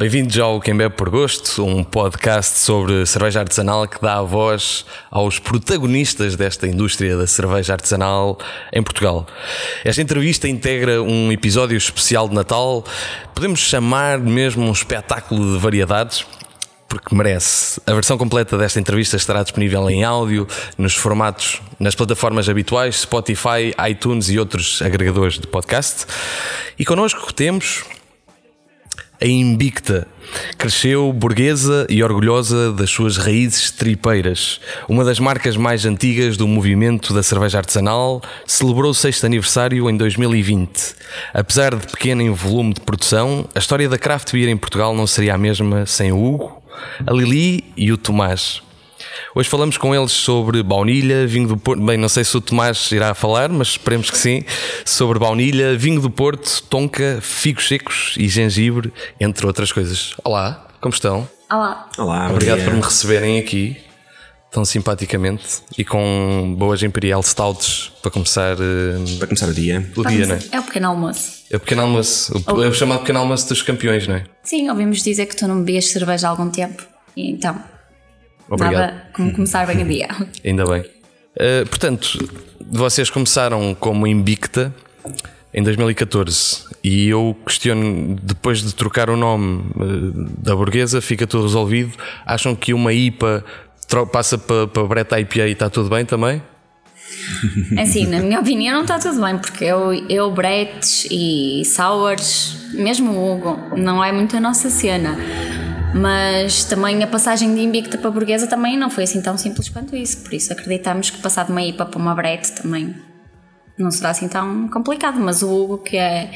Bem-vindos ao Quem Bebe por Gosto, um podcast sobre cerveja artesanal que dá a voz aos protagonistas desta indústria da cerveja artesanal em Portugal. Esta entrevista integra um episódio especial de Natal, podemos chamar mesmo um espetáculo de variedades porque merece. A versão completa desta entrevista estará disponível em áudio, nos formatos, nas plataformas habituais, Spotify, iTunes e outros agregadores de podcast. E connosco temos a Invicta. Cresceu burguesa e orgulhosa das suas raízes tripeiras. Uma das marcas mais antigas do movimento da cerveja artesanal, celebrou o sexto aniversário em 2020. Apesar de pequena em volume de produção, a história da craft beer em Portugal não seria a mesma sem o Hugo, a Lili e o Tomás. Hoje falamos com eles sobre baunilha, vinho do Porto. Bem, não sei se o Tomás irá falar, mas esperemos que sim. Sobre baunilha, vinho do Porto, tonca, figos secos e gengibre, entre outras coisas. Olá, como estão? Olá. Olá, Obrigado por me receberem aqui tão simpaticamente e com boas Imperial Stouts para começar uh, Para começar o dia. o dia, não é? É o pequeno almoço. É o pequeno almoço, o, é o chamado pequeno almoço dos campeões, não é? Sim, ouvimos dizer que tu não bebias cerveja há algum tempo. E então, Obrigado. nada como começar bem o dia. Ainda bem. Uh, portanto, vocês começaram como Invicta em 2014 e eu questiono, depois de trocar o nome uh, da burguesa, fica tudo resolvido. Acham que uma IPA passa para pa Brett IPA e está tudo bem também? Assim, na minha opinião, não está tudo bem, porque eu, eu Brettes e Sours, mesmo o Hugo, não é muito a nossa cena. Mas também a passagem de Invicta para Burguesa também não foi assim tão simples quanto isso. Por isso acreditamos que passar de uma IPA para uma Brett também não será assim tão complicado. Mas o Hugo, que é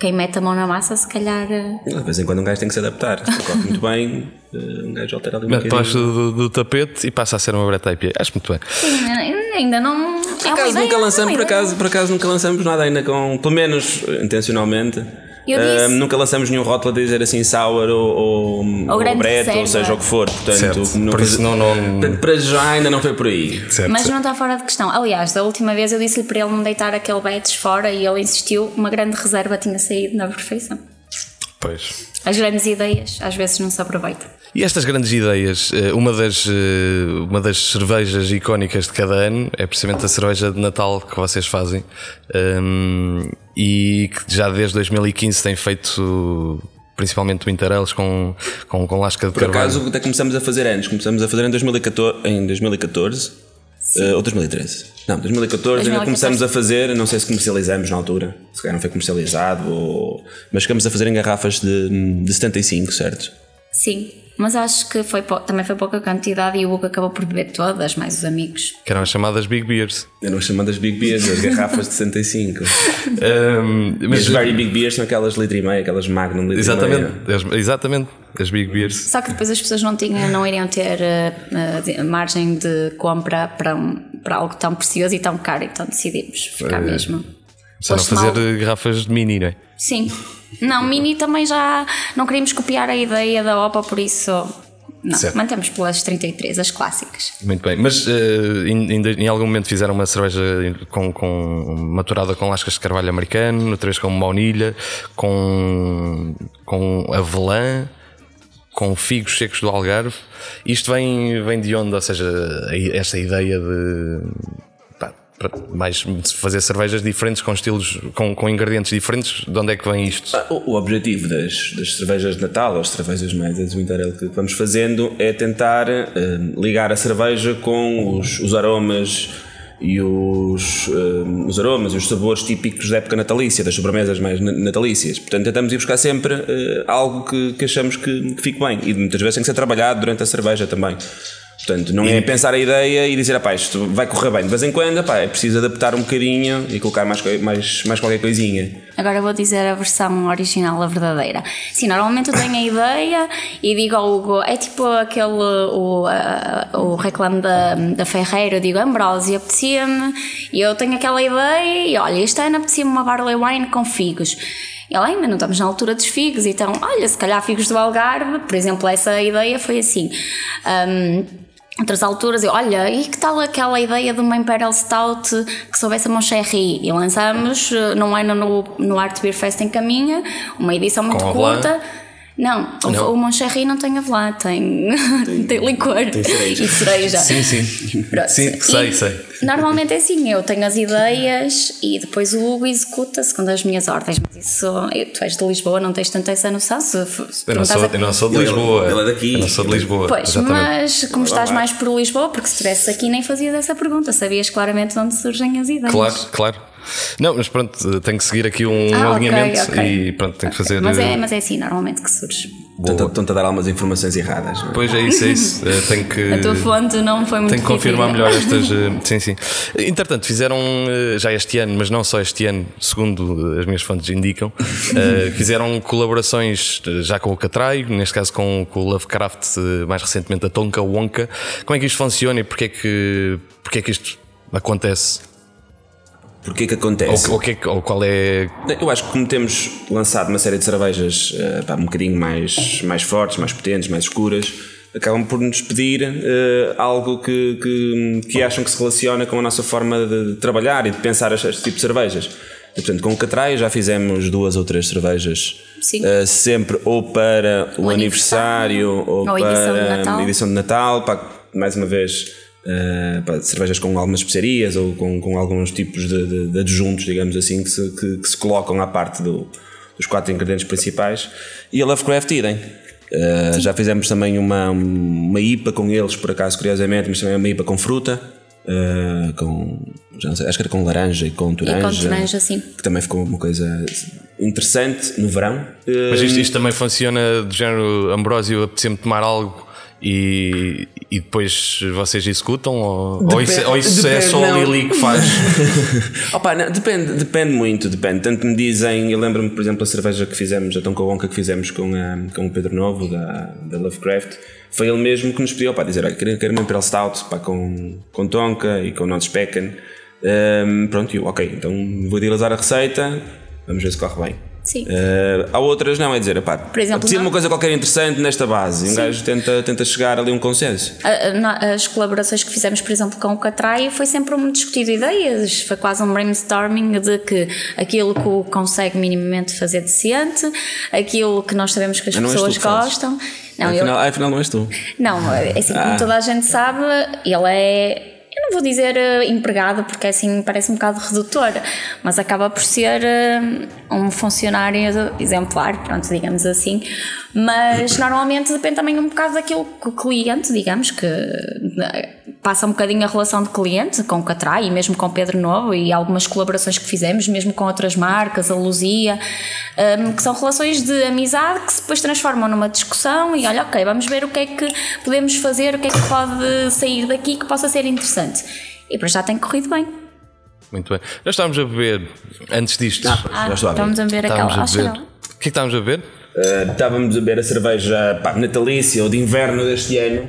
quem mete a mão na massa, se calhar. eh, De vez em quando um gajo tem que se adaptar. Se corre muito bem, eh, um gajo altera ali um Mete debaixo do, do tapete e passa a ser uma Brett IPA. Acho muito bem. Sim, ainda não. Por é uma acaso ideia, nunca é uma lançamos, por ideia. acaso, por acaso nunca lançamos nada ainda com, pelo menos eh, intencionalmente. Disse. nunca lançamos nenhum rótulo a dizer assim sour ou, ou, ou ou reserva. seja o que for. Portanto, como Por isso não- não- para já ainda não foi por aí. Certo, Mas certo. não está fora de questão. Aliás, da última vez eu disse-lhe para ele não deitar aquele Betis fora e ele insistiu. Uma grande reserva tinha saído na perfeição. Pois. As grandes ideias às vezes não se aproveitam. E estas grandes ideias, eh, uma das, eh, uma das cervejas icónicas de cada ano é precisamente a cerveja de Natal que vocês fazem Hum, e que já desde 2015 tem feito principalmente Winter Ales com, com, com lasca de Por carvalho. acaso até começamos a fazer antes. Começamos a fazer em 2014, em 2014 eh, ou 2013. Não, 2014 ainda 2014. começamos a fazer, não sei se comercializamos na altura, se calhar não foi comercializado, ou... mas ficamos a fazer em garrafas de, de 75, certo? Sim, mas acho que foi também foi pouca quantidade e o Hugo acabou por beber todas, mais os amigos. Que eram as chamadas Big Beers. Eram as chamadas Big Beers, as garrafas de 65. Hum, Mas mas, as Very Big Beers são aquelas litro e meio, aquelas Magnum litro e exatamente, meio. as, exatamente, as Big Beers. Só que depois as pessoas não, tinham, não iriam ter eh, de- margem de compra para, um- para algo tão precioso e tão caro, então decidimos ficar É. mesmo. Só Foste mal. fazer eh, garrafas de mini, não é? Sim. Não, Mini também já não queríamos copiar a ideia da OPA, por isso. Não, Certo. mantemos pelas 33, as clássicas. Muito bem, mas eh, em, em- algum momento fizeram uma cerveja com, com maturada com lascas de carvalho americano, outra vez com baunilha, com, com avelã, com figos secos do Algarve. Isto vem, vem de onde? Ou seja, esta ideia de mais fazer cervejas diferentes com estilos, com, com ingredientes diferentes, de onde é que vem isto? O, o objetivo das, das cervejas de Natal, ou as cervejas mais Winter Ale que vamos fazendo, é tentar eh, ligar a cerveja com os, os aromas e os, eh, os aromas e os sabores típicos da época natalícia, das sobremesas mais na- natalícias. Portanto, tentamos ir buscar sempre eh, algo que, que achamos que, que fique bem e muitas vezes tem que ser trabalhado durante a cerveja também. Portanto, não é pensar a ideia e dizer, pá, isto vai correr bem de vez em quando, pá, é preciso adaptar um bocadinho e colocar mais, mais, mais qualquer coisinha. Agora vou dizer a versão original, a verdadeira. Sim, normalmente eu tenho a ideia e digo ao Hugo, é tipo aquele, o, a- o reclame da, da Ferreira, eu digo Ambrósio, apetecia-me, e eu tenho aquela ideia e olha, este ano apetecia-me uma barley wine com figos. E ele, ainda não estamos na altura dos figos, então, olha, se calhar figos do Algarve, por exemplo, essa ideia foi assim. Hum, outras alturas, eu, olha, e que tal aquela ideia de uma Imperial Stout que soubesse a Moncherry? E lançamos eh, num ano no, no Art Beer Fest em Caminha, uma edição muito Com a Curta. Não, o- Não. o Moncherry não tem avelã, tem, tem, licor tem cereja. e cereja. Sim, sim. Pronto. Sim, sei, E sei. Normalmente é assim, eu tenho as ideias e depois o Hugo executa segundo as minhas ordens. Mas isso, eu- tu és de Lisboa, não tens tanta essa noção. Se, se Eu não, sou, a- eu não sou de Lisboa. ele é daqui. Eu não sou de Lisboa. Pois, exatamente. mas como estás mais por Lisboa, porque se estivesse aqui nem fazias essa pergunta, sabias claramente de onde surgem as ideias. Claro, claro. Não, mas pronto, tenho que seguir aqui um Ah, alinhamento ok. e pronto, tenho que fazer. Mas é, mas é assim normalmente que surge. Estão estão-te a dar algumas informações erradas. não é? Pois é isso, é isso. Eh, tenho que. A tua fonte não foi muito Tenho que confirmar melhor estas. eh, Sim, sim. Entretanto, fizeram eh, já este ano, mas não só este ano, segundo as minhas fontes indicam, fizeram colaborações já com o Catraio, neste caso com, com o Lovecraft, mais recentemente a Tonka Wonka. Como é que isto funciona e porque é que, porque é que isto acontece? Porquê que acontece? Ou, ou, que é ou qual é. Eu acho que como temos lançado uma série de cervejas eh, pá, um bocadinho mais, mais fortes, mais potentes, mais escuras, acabam por nos pedir eh, algo que, que, que acham que se relaciona com a nossa forma de trabalhar e de pensar este, este tipo de cervejas. E, portanto, com o Catraio já fizemos duas ou três cervejas, Sim. eh, sempre ou para o, O aniversário, aniversário, ou, ou a edição de para Natal. a edição de Natal, pá, mais uma vez. Eh, pá, cervejas com algumas especiarias ou com, com alguns tipos de, de- de adjuntos, digamos assim, que se, que, que se colocam à parte do- dos quatro ingredientes principais. E a Lovecraft idem. Eh, já fizemos também uma, uma IPA com eles, por acaso, curiosamente, mas também uma IPA com fruta, eh, com, já não sei, acho que era com laranja e com E com toranja. toranja, sim. Que também ficou uma coisa interessante no verão. Eh, Mas isto, isto também funciona do género Ambrósio, apetece-me tomar algo e, e depois vocês executam? Ou, ou isso, ou isso é depende, só não. a Lili que faz? Opa, não, depende, depende muito, depende. Tanto me dizem, eu lembro-me, por exemplo, a cerveja que fizemos, a Tonka Wonka que fizemos com, a, com o Pedro Novo, da, da Lovecraft, foi ele mesmo que nos pediu, pá, dizer, olha, quero, quero uma Imperial Stout, pá, com, com Tonka e com Not Specken. Um, pronto, eu, ok, então vou utilizar a receita, vamos ver se corre bem. Sim. Uh, há outras não, é dizer, pá, Por exemplo, uma coisa qualquer interessante nesta base, e um gajo tenta, tenta chegar ali a um consenso. As colaborações que fizemos, por exemplo, com o Catraio, foi sempre um discutir ideias, foi quase um brainstorming de que aquilo que o consegue minimamente fazer decente, aquilo que nós sabemos que as Ah, não pessoas gostam. Não, eu, afinal, ah, afinal não és tu. não, é assim, como Ah. toda a gente sabe, ele é. Não vou dizer eh, empregado porque assim parece um bocado redutor, mas acaba por ser eh, um funcionário exemplar, pronto, digamos assim. Mas normalmente depende também um bocado daquilo que o cliente, digamos, que eh, passa um bocadinho a relação de cliente com o Catrai e mesmo com o Pedro Novo e algumas colaborações que fizemos, mesmo com outras marcas, a Luzia, um, que são relações de amizade que depois transformam numa discussão e olha, ok, vamos ver o que é que podemos fazer, o que é que pode sair daqui que possa ser interessante. E para já tem corrido bem. Muito bem. Nós estávamos a beber, antes disto, Ah, Já estou a ver. estamos a ver aquela. estávamos a Ah, beber. não. O que é que estávamos a beber? Uh, estávamos a beber a cerveja pá, natalícia ou de inverno deste ano,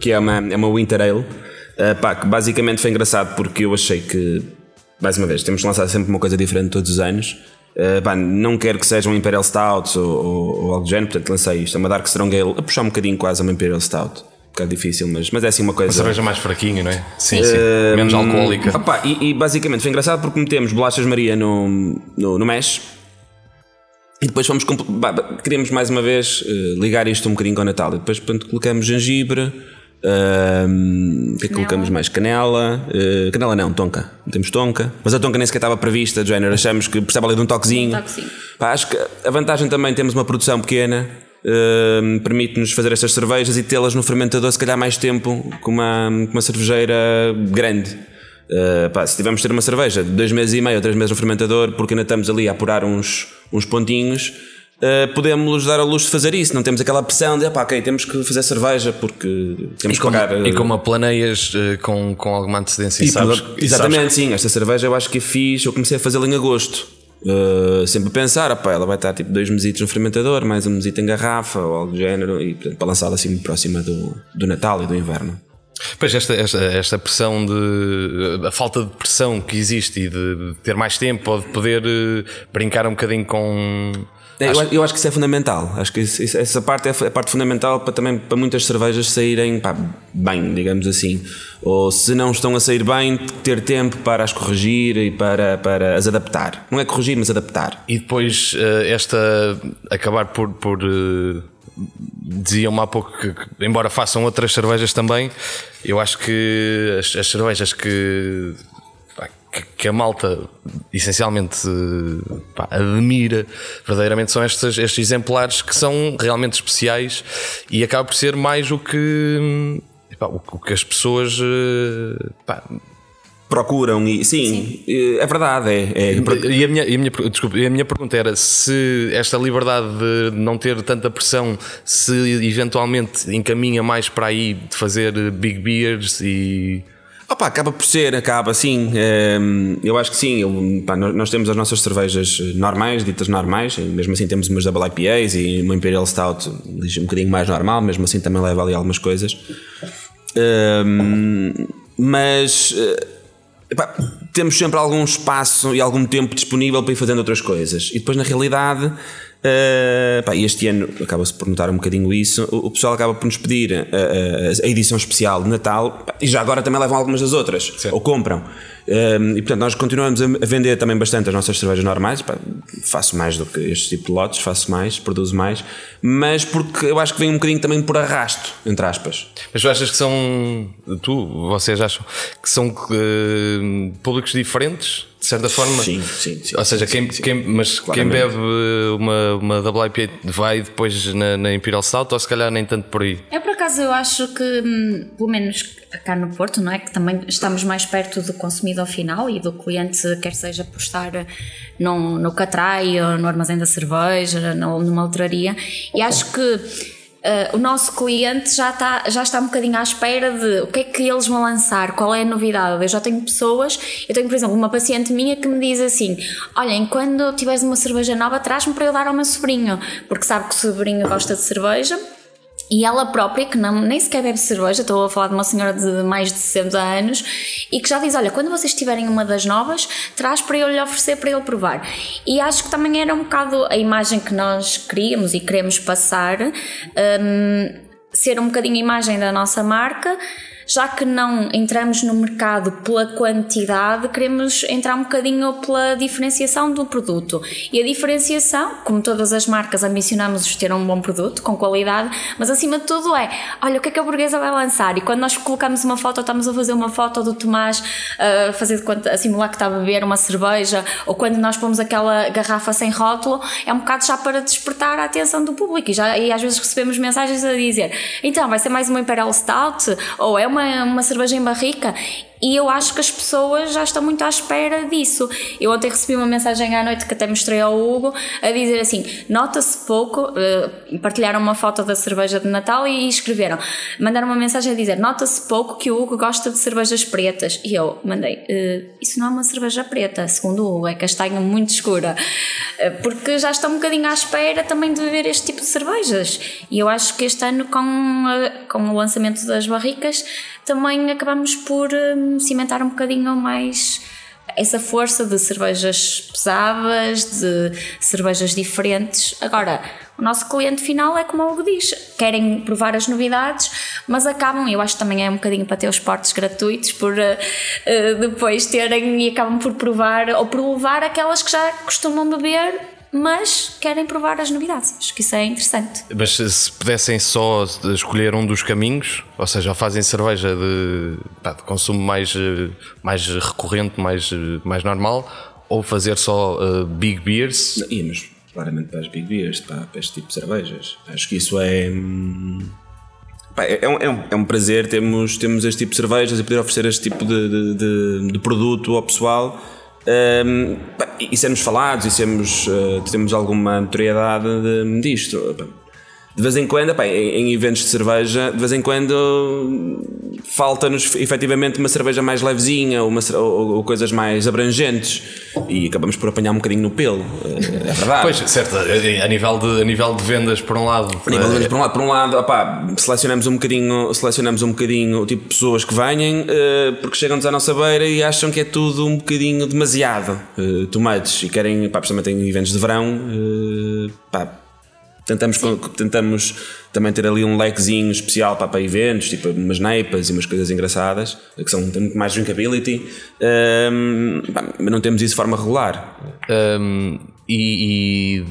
que é uma, é uma Winter Ale. Uh, pá, que basicamente foi engraçado porque eu achei que, mais uma vez, temos de lançar sempre uma coisa diferente todos os anos. Uh, pá, não quero que seja um Imperial Stout ou, ou, ou algo do género, portanto lancei isto. É uma Dark Strong Ale, a puxar um bocadinho quase a uma Imperial Stout. Um bocado difícil, mas, mas é assim uma coisa. Cerveja mais fraquinha, não é? Sim, sim. Hum, Menos alcoólica. Opa, e, e basicamente foi engraçado porque metemos bolachas Maria no, no, no mesh e depois fomos. Queríamos mais uma vez eh, ligar isto um bocadinho com o Natal. E depois, portanto, colocamos gengibre. O que que Canela. colocamos mais? Canela, eh, canela não, tonka. Temos tonka, mas a tonka nem sequer estava prevista. De género, achamos que precisava ali de um toquezinho. Um toquezinho. Pá, acho que a vantagem também temos uma produção pequena, permite-nos fazer estas cervejas e tê-las no fermentador se calhar mais tempo com uma, com uma cervejeira grande. Uh, pá, se tivermos ter uma cerveja de dois meses e meio ou três meses no fermentador, porque ainda estamos ali a apurar uns, uns pontinhos, uh, podemos dar a luz de fazer isso. Não temos aquela pressão de, pá, ok, temos que fazer cerveja porque temos E que como, pagar. uh, e como a planeias eh, com, com alguma antecedência e, sabes, exatamente, sabes sim. Esta cerveja eu acho que fiz, eu comecei a fazê-la em agosto. Uh, sempre a pensar, opá, ela vai estar tipo dois mesitos no fermentador, mais um mesito em garrafa ou algo do género, e portanto, para lançá-la assim próxima do, do Natal e do inverno. Pois esta, esta, esta pressão de. a falta de pressão que existe e de, ter mais tempo ou de poder eh, brincar um bocadinho com, É, eu, eu, acho que isso é fundamental. Acho que isso, essa parte é a parte fundamental para também para muitas cervejas saírem pá, bem, digamos assim. Ou se não estão a sair bem, ter tempo para as corrigir e para, para as adaptar. Não é corrigir, mas adaptar. E depois eh, esta acabar por, por eh, diziam-me há pouco que, embora façam outras cervejas também, eu acho que as, as cervejas que que a malta essencialmente pá, admira verdadeiramente são estes, estes exemplares que são realmente especiais e acaba por ser mais o que, pá, o, que as pessoas eh, pá, procuram e sim, sim, eh, é verdade é, é. E, a minha, e a minha desculpa, a minha pergunta era se esta liberdade de não ter tanta pressão se eventualmente encaminha mais para aí de fazer big beers e Opa, acaba por ser, acaba sim. Ehm, eu acho que sim. Eu, pá, nós temos as nossas cervejas normais, ditas normais, mesmo assim temos umas Double IPAs e uma Imperial Stout um bocadinho mais normal, mesmo assim também leva ali algumas coisas. Ehm, mas eh, epá, temos sempre algum espaço e algum tempo disponível para ir fazendo outras coisas. E depois, na realidade, Uh, pá, este ano acaba-se por notar um bocadinho isso. O, o pessoal acaba por nos pedir a, a, a, edição especial de Natal e já agora também levam algumas das outras, Sim. ou compram. E portanto, nós continuamos a vender também bastante as nossas cervejas normais. Pá, faço mais do que este tipo de lotes, faço mais, produzo mais, mas porque eu acho que vem um bocadinho também por arrasto, entre aspas. Mas tu achas que são. Tu, vocês acham que são uh, públicos diferentes? De certa forma, sim, sim, sim ou seja, quem, sim, quem, mas quem bebe uma, uma WIPA vai depois na, na Imperial Stout ou se calhar nem tanto por aí? É por acaso eu acho que, hum, pelo menos cá no Porto, não é? Que também estamos mais perto do consumidor final e do cliente, quer seja por estar no, no catrai, no armazém da cerveja, no, numa letraria. E acho que Uh, o nosso cliente já está, já está um bocadinho à espera de o que é que eles vão lançar, qual é a novidade. Eu já tenho pessoas, eu tenho, por exemplo, uma paciente minha que me diz assim: Olhem, quando tiveres uma cerveja nova, traz-me para eu dar ao meu sobrinho, porque sabe que o sobrinho gosta de cerveja e ela própria, que não, nem sequer bebe cerveja, estou a falar de uma senhora de mais de 60 anos, e que já diz: Olha, quando vocês tiverem uma das novas, traz para eu lhe oferecer para ele provar. E acho que também era um bocado a imagem que nós queríamos e queremos passar, um, ser um bocadinho a imagem da nossa marca já que não entramos no mercado pela quantidade, queremos entrar um bocadinho pela diferenciação do produto. E a diferenciação, como todas as marcas, ambicionamos ter um bom produto, com qualidade, mas acima de tudo é: olha, o que é que a burguesa vai lançar? E quando nós colocamos uma foto, estamos a fazer uma foto do Tomás a fazer de conta, a simular que está a beber uma cerveja, ou quando nós pomos aquela garrafa sem rótulo, é um bocado já para despertar a atenção do público. E, já, e às vezes recebemos mensagens a dizer: então, vai ser mais uma Imperial Stout? Ou é uma, uma cerveja em barrica e eu acho que as pessoas já estão muito à espera disso. Eu ontem recebi uma mensagem à noite que até mostrei ao Hugo a dizer assim: nota-se pouco, uh, partilharam uma foto da cerveja de Natal e escreveram, mandaram uma mensagem a dizer: nota-se pouco que o Hugo gosta de cervejas pretas. E eu mandei: uh, isso não é uma cerveja preta, segundo o Hugo, é castanha muito escura. Uh, porque já estão um bocadinho à espera também de beber este tipo de cervejas. E eu acho que este ano, com, com o lançamento das barricas, também acabamos por um, cimentar um bocadinho mais essa força de cervejas pesadas, de cervejas diferentes. Agora, o nosso cliente final é como o Hugo diz, querem provar as novidades, mas acabam, eu acho que também é um bocadinho para ter os portos gratuitos, por uh, depois terem e acabam por provar ou por levar aquelas que já costumam beber mas querem provar as novidades. Acho que isso é interessante. Mas se pudessem só escolher um dos caminhos, ou seja, fazem cerveja de, pá, de consumo mais, mais recorrente, mais, mais normal, ou fazer só uh, big beers? Íamos claramente para as big beers, para, para este tipo de cervejas. Acho que isso é. Hum, é, é, um, é, um, é um prazer termos, termos este tipo de cervejas e poder oferecer este tipo de, de, de, de produto ao pessoal um, e sermos falados e sermos, uh, termos alguma notoriedade de, disto. De vez em quando, epá, em, em eventos de cerveja, de vez em quando falta-nos efetivamente uma cerveja mais levezinha ou, uma, ou, ou, coisas mais abrangentes e acabamos por apanhar um bocadinho no pelo. É verdade. Pois, certo, a nível de, a nível de vendas por um lado. A nível de vendas por um lado, por um lado opá, selecionamos um bocadinho, selecionamos um bocadinho o tipo de pessoas que venham uh, porque chegam-nos à nossa beira e acham que é tudo um bocadinho demasiado tomates e querem, pá, principalmente em eventos de verão, pá, Tentamos, tentamos também ter ali um lequezinho especial para, para eventos, tipo umas neipas e umas coisas engraçadas, que são muito mais drinkability, um, não temos isso de forma regular. Um, e,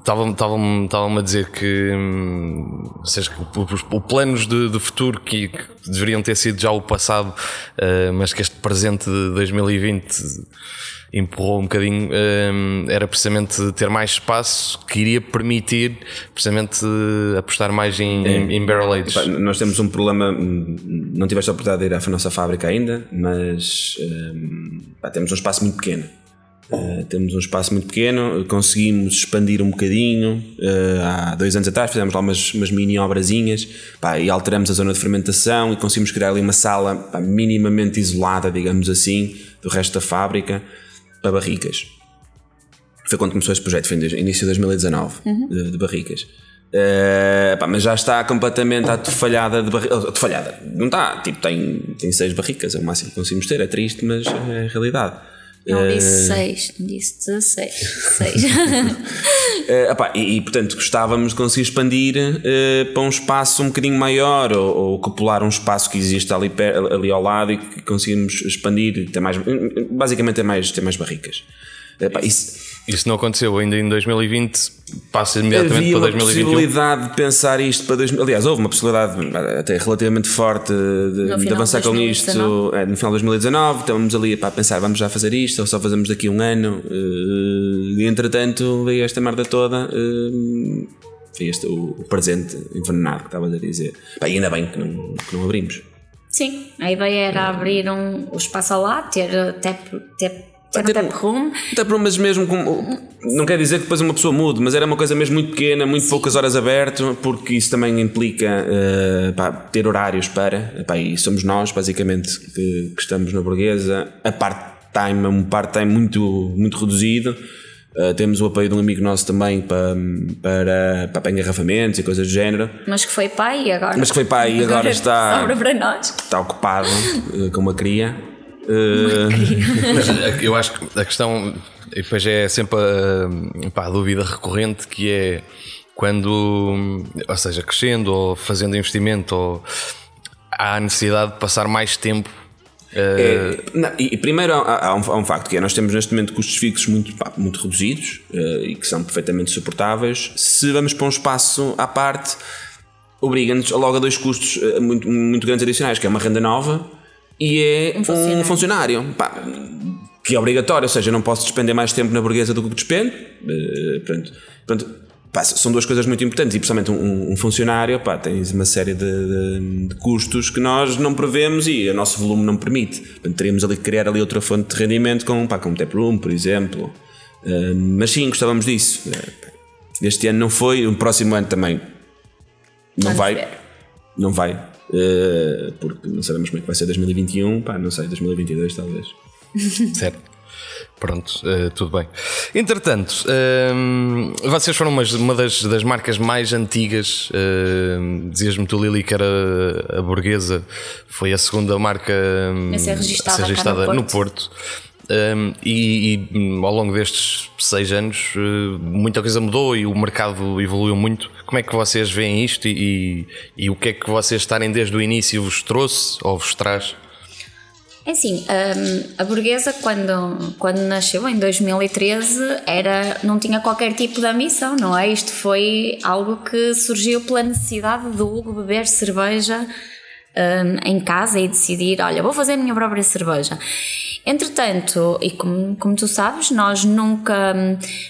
estavam-me a dizer que, hum, seja, os, os planos de, de futuro que, que, deveriam ter sido já o passado, uh, mas que este presente de 2020 empurrou um bocadinho um, era precisamente ter mais espaço que iria permitir precisamente apostar mais em, é. em, barrel age. nós temos um problema, não tiveste a oportunidade de ir à nossa fábrica ainda, mas um, pá, temos um espaço muito pequeno. Uh, temos um espaço muito pequeno, conseguimos expandir um bocadinho. Uh, há dois anos atrás fizemos lá umas, umas mini obrazinhas pá, e alteramos a zona de fermentação e conseguimos criar ali uma sala pá, minimamente isolada, digamos assim, do resto da fábrica para barricas. Foi quando começou este projeto, foi no início de 2019, uhum. de, de, barricas. Uh, pá, mas já está completamente atofalhada de barricas. Atofalhada, não está, tipo, tem, tem seis barricas, é o máximo que conseguimos ter, é triste, mas é a realidade. Não disse 6, uh, disse 16. 6. uh, e, e, portanto gostávamos de conseguir expandir uh, para um espaço um bocadinho maior ou, ou copular um espaço que existe ali, ali ao lado e que conseguimos expandir, ter mais, basicamente ter mais, ter mais barricas. Uh, isso, isso não aconteceu ainda em 2020, passa imediatamente Havia para 2021. Havia uma possibilidade de pensar isto para 2000. Aliás, houve uma possibilidade até relativamente forte de, de avançar com isto é, no final de 2019. Estávamos ali para pensar, vamos já fazer isto ou só fazemos daqui a um ano. Eh, e entretanto veio esta merda toda. Eh, foi este o presente envenenado que estavas a dizer. Pá, ainda bem que não, que não abrimos. Sim, a ideia era abrir um, o espaço lá, ter até, ter já não tap room? Tap room, mas mesmo com, não quer dizer que depois uma pessoa mude, mas era uma coisa mesmo muito pequena, muito Sim. poucas horas aberto, porque isso também implica uh, pá, ter horários para, pá, e somos nós, basicamente, que, que estamos na burguesa. A part-time é um part-time muito, muito reduzido. Uh, temos o apoio de um amigo nosso também para, para, para engarrafamentos e coisas do género. Mas que foi pai e agora. Mas que foi pai e agora, agora está. Sobra para nós. Está ocupado uh, com uma cria. Uh, eu acho que a questão, e depois é sempre a, pá, a dúvida recorrente que é quando, ou seja, crescendo ou fazendo investimento, ou há a necessidade de passar mais tempo é, não, e, primeiro há, há, um, há, um, facto que é nós temos neste momento custos fixos muito, pá, muito reduzidos uh, e que são perfeitamente suportáveis. Se vamos para um espaço à parte, obriga-nos logo a dois custos uh, muito, muito grandes adicionais, que é uma renda nova e é um funcionário, um funcionário pá, que é obrigatório, ou seja, eu não posso despender mais tempo na burguesa do que despendo. Uh, pronto, pronto, pá, são duas coisas muito importantes e, principalmente, um, um funcionário pá, tens uma série de, de, de, custos que nós não prevemos e o nosso volume não permite. Portanto, teríamos ali que criar ali outra fonte de rendimento com, pá, com um tap room, por exemplo. Uh, mas sim, gostávamos disso. Uh, este ano não foi, o próximo ano também não vai. Não vai. Uh, porque não sabemos como é que vai ser 2021, pá, não sei, 2022 talvez. certo. Pronto, uh, tudo bem. Entretanto, uh, vocês foram uma, uma das, das, marcas mais antigas. Uh, Dizias-me tu, Lili, que era a burguesa, foi a segunda marca a ser registada, a ser registada no, no Porto. Um, e, e, ao longo destes seis anos uh, muita coisa mudou e o mercado evoluiu muito. Como é que vocês veem isto e, e, e o que é que vocês estarem desde o início vos trouxe ou vos traz? É assim, a burguesa quando, quando nasceu em 2013 era, não tinha qualquer tipo de ambição, não é? Isto foi algo que surgiu pela necessidade do Hugo beber cerveja um, em casa e decidir, olha, vou fazer a minha própria cerveja. Entretanto, e como, como tu sabes, nós nunca,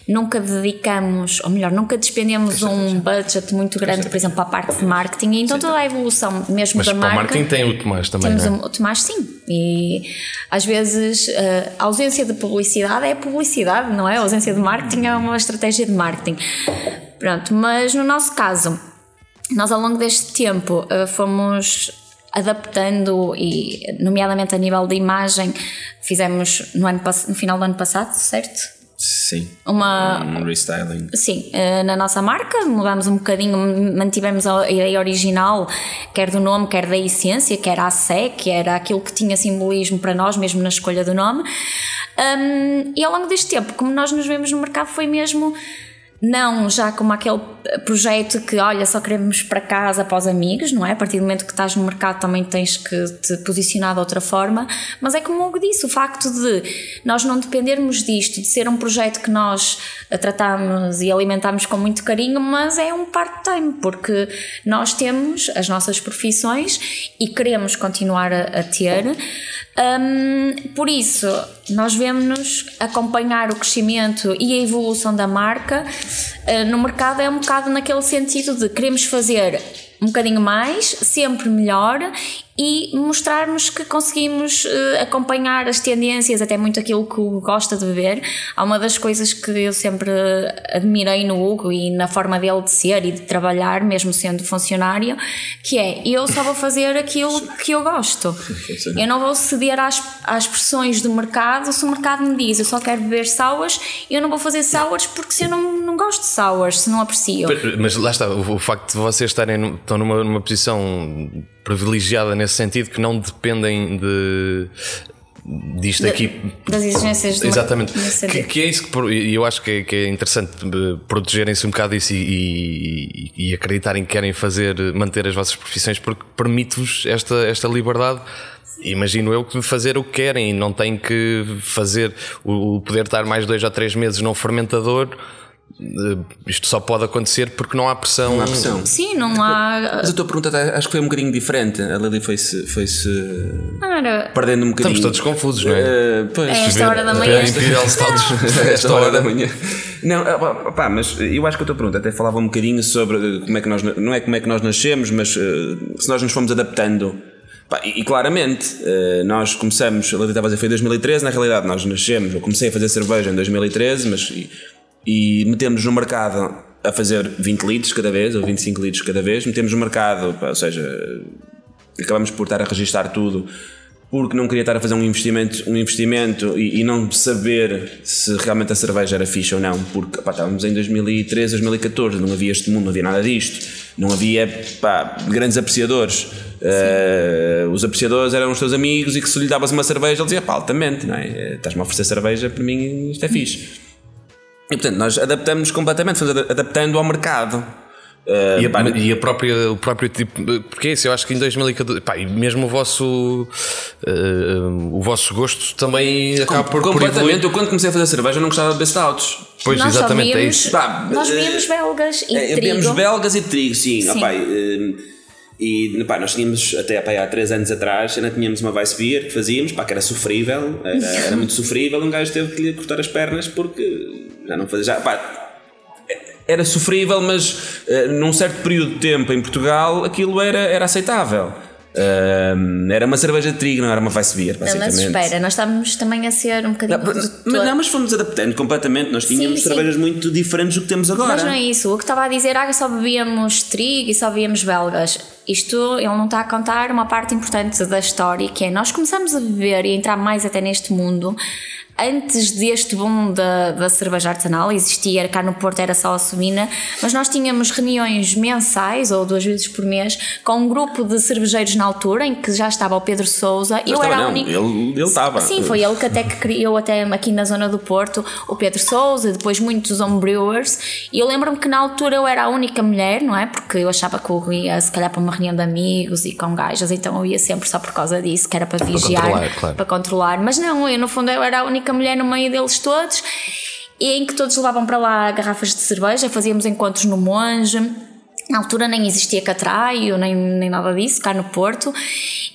nunca dedicamos, ou melhor, nunca despendemos um budget muito grande, por exemplo, para a parte de marketing, então toda a evolução mesmo Mas da marca. Mas marketing tem o Tomás também. Temos é? o Tomás, sim. E às vezes a ausência de publicidade é publicidade, não é? A ausência de marketing é uma estratégia de marketing. Pronto, mas no nosso caso, nós ao longo deste tempo uh, fomos adaptando e, nomeadamente a nível de imagem, fizemos no, ano, no final do ano passado, certo? Sim. Uma, um restyling. Sim, uh, na nossa marca mudamos um bocadinho, mantivemos a ideia original, quer do nome, quer da essência, quer a sé, que era aquilo que tinha simbolismo para nós, mesmo na escolha do nome. Um, e ao longo deste tempo, como nós nos vemos no mercado, foi mesmo não já como aquele projeto que, olha, só queremos para casa para os amigos, não é? A partir do momento que estás no mercado também tens que te posicionar de outra forma, mas é como o Hugo disse, o facto de nós não dependermos disto, de ser um projeto que nós tratamos e alimentamos com muito carinho, mas é um part-time, porque nós temos as nossas profissões e queremos continuar a, a ter. Um, por isso, nós vemos-nos acompanhar o crescimento e a evolução da marca uh, no mercado é um bocado naquele sentido de queremos fazer um bocadinho mais, sempre melhor e mostrarmos que conseguimos uh, acompanhar as tendências, até muito aquilo que o Hugo gosta de beber. Há uma das coisas que eu sempre admirei no Hugo e na forma dele de ser e de trabalhar, mesmo sendo funcionário, que é eu só vou fazer aquilo que eu gosto. Eu não vou ceder às, às pressões do mercado. Se o mercado me diz eu só quero beber sours, eu não vou fazer sours porque se eu não, não gosto de sours, se não aprecio. Mas lá está, o, o facto de vocês estarem estão numa, numa posição privilegiada nesse sentido que não dependem de disto aqui. das exigências do exatamente. que, que, é isso que eu acho que é, que é interessante eh, protegerem-se um bocado disso e, e, e, acreditarem que querem fazer manter as vossas profissões porque permite-vos esta, esta liberdade. Imagino eu que fazer o que querem e não têm que fazer o poder estar mais dois ou três meses num fermentador isto só pode acontecer porque não há pressão. Não há pressão. Sim, não há. Mas a tua pergunta acho que foi um bocadinho diferente. A Lili foi-se foi -se era... perdendo um bocadinho. Estamos todos confusos, não é? Uh, pois, é esta hora da manhã. É esta hora da manhã. Não, ah, pá, mas eu acho que a tua pergunta até falava um bocadinho sobre como é que nós. Não é como é que nós nascemos, mas uh, se nós nos fomos adaptando. Pá, e, e, claramente, uh, nós começamos, a Lili estava a dizer, foi em 2013, na realidade nós nascemos, eu comecei a fazer cerveja em 2013, mas e metemos no mercado a fazer 20 litros cada vez, ou 25 litros cada vez, metemos no mercado, ou seja, acabamos por estar a registar tudo porque não queria estar a fazer um investimento, um investimento e, e não saber se realmente a cerveja era fixe ou não, porque pá, estávamos em 2013, 2014, não havia este mundo, não havia nada disto, não havia pá, grandes apreciadores. Uh, os apreciadores eram os teus amigos e que se lhe davas uma cerveja, ele dizia pá, altamente, não é? Estás-me a oferecer cerveja, para mim isto é fixe. E portanto, nós adaptamos completamente, fomos adaptando ao mercado. Uh, e, a, e a, própria, o próprio tipo. Porque é isso, eu acho que em 2014. Pá, e mesmo o vosso. Uh, o vosso gosto também acaba por. Completamente. Por eu quando comecei a fazer cerveja não gostava de beber stouts. Pois, nós exatamente, é isso. Pá, nós víamos belgas e é, trigo. Víamos belgas e trigo, sim. sim. Opa, uh, e pá, nós tínhamos, até pá, há 3 anos atrás, ainda tínhamos uma Vice Beer que fazíamos, pá, que era sofrível, era, era muito sofrível. Um gajo teve que lhe cortar as pernas porque já não fazia. Já, pá, era sofrível, mas uh, num certo período de tempo em Portugal aquilo era, era aceitável. Uh, era uma cerveja de trigo, não era uma Vice Beer, basicamente. Não, mas espera, nós estávamos também a ser um bocadinho. Não, mas, não, mas fomos adaptando completamente. Nós tínhamos sim, cervejas sim. muito diferentes do que temos agora. Mas não é isso. O que estava a dizer, ah, só bebíamos trigo e só bebíamos belgas. Isto, ele não está a contar uma parte importante da história, que é nós começamos a beber e a entrar mais até neste mundo antes deste boom da, da cerveja artesanal, existia cá no Porto, era só a Sumina, mas nós tínhamos reuniões mensais ou duas vezes por mês com um grupo de cervejeiros na altura em que já estava o Pedro Souza. Eu estava, era a única. Ele, ele estava. Sim, foi ele que até que criou, até aqui na zona do Porto, o Pedro Souza, depois muitos homebrewers. E eu lembro-me que na altura eu era a única mulher, não é? Porque eu achava que eu ia se calhar para uma reunião de amigos e com gajas, então eu ia sempre só por causa disso, que era para, para vigiar, controlar, claro. para controlar. Mas não, eu no fundo eu era a única única mulher no meio deles todos, em que todos levavam para lá garrafas de cerveja, fazíamos encontros no Monge. Na altura nem existia catraio, nem, nem nada disso, cá no Porto.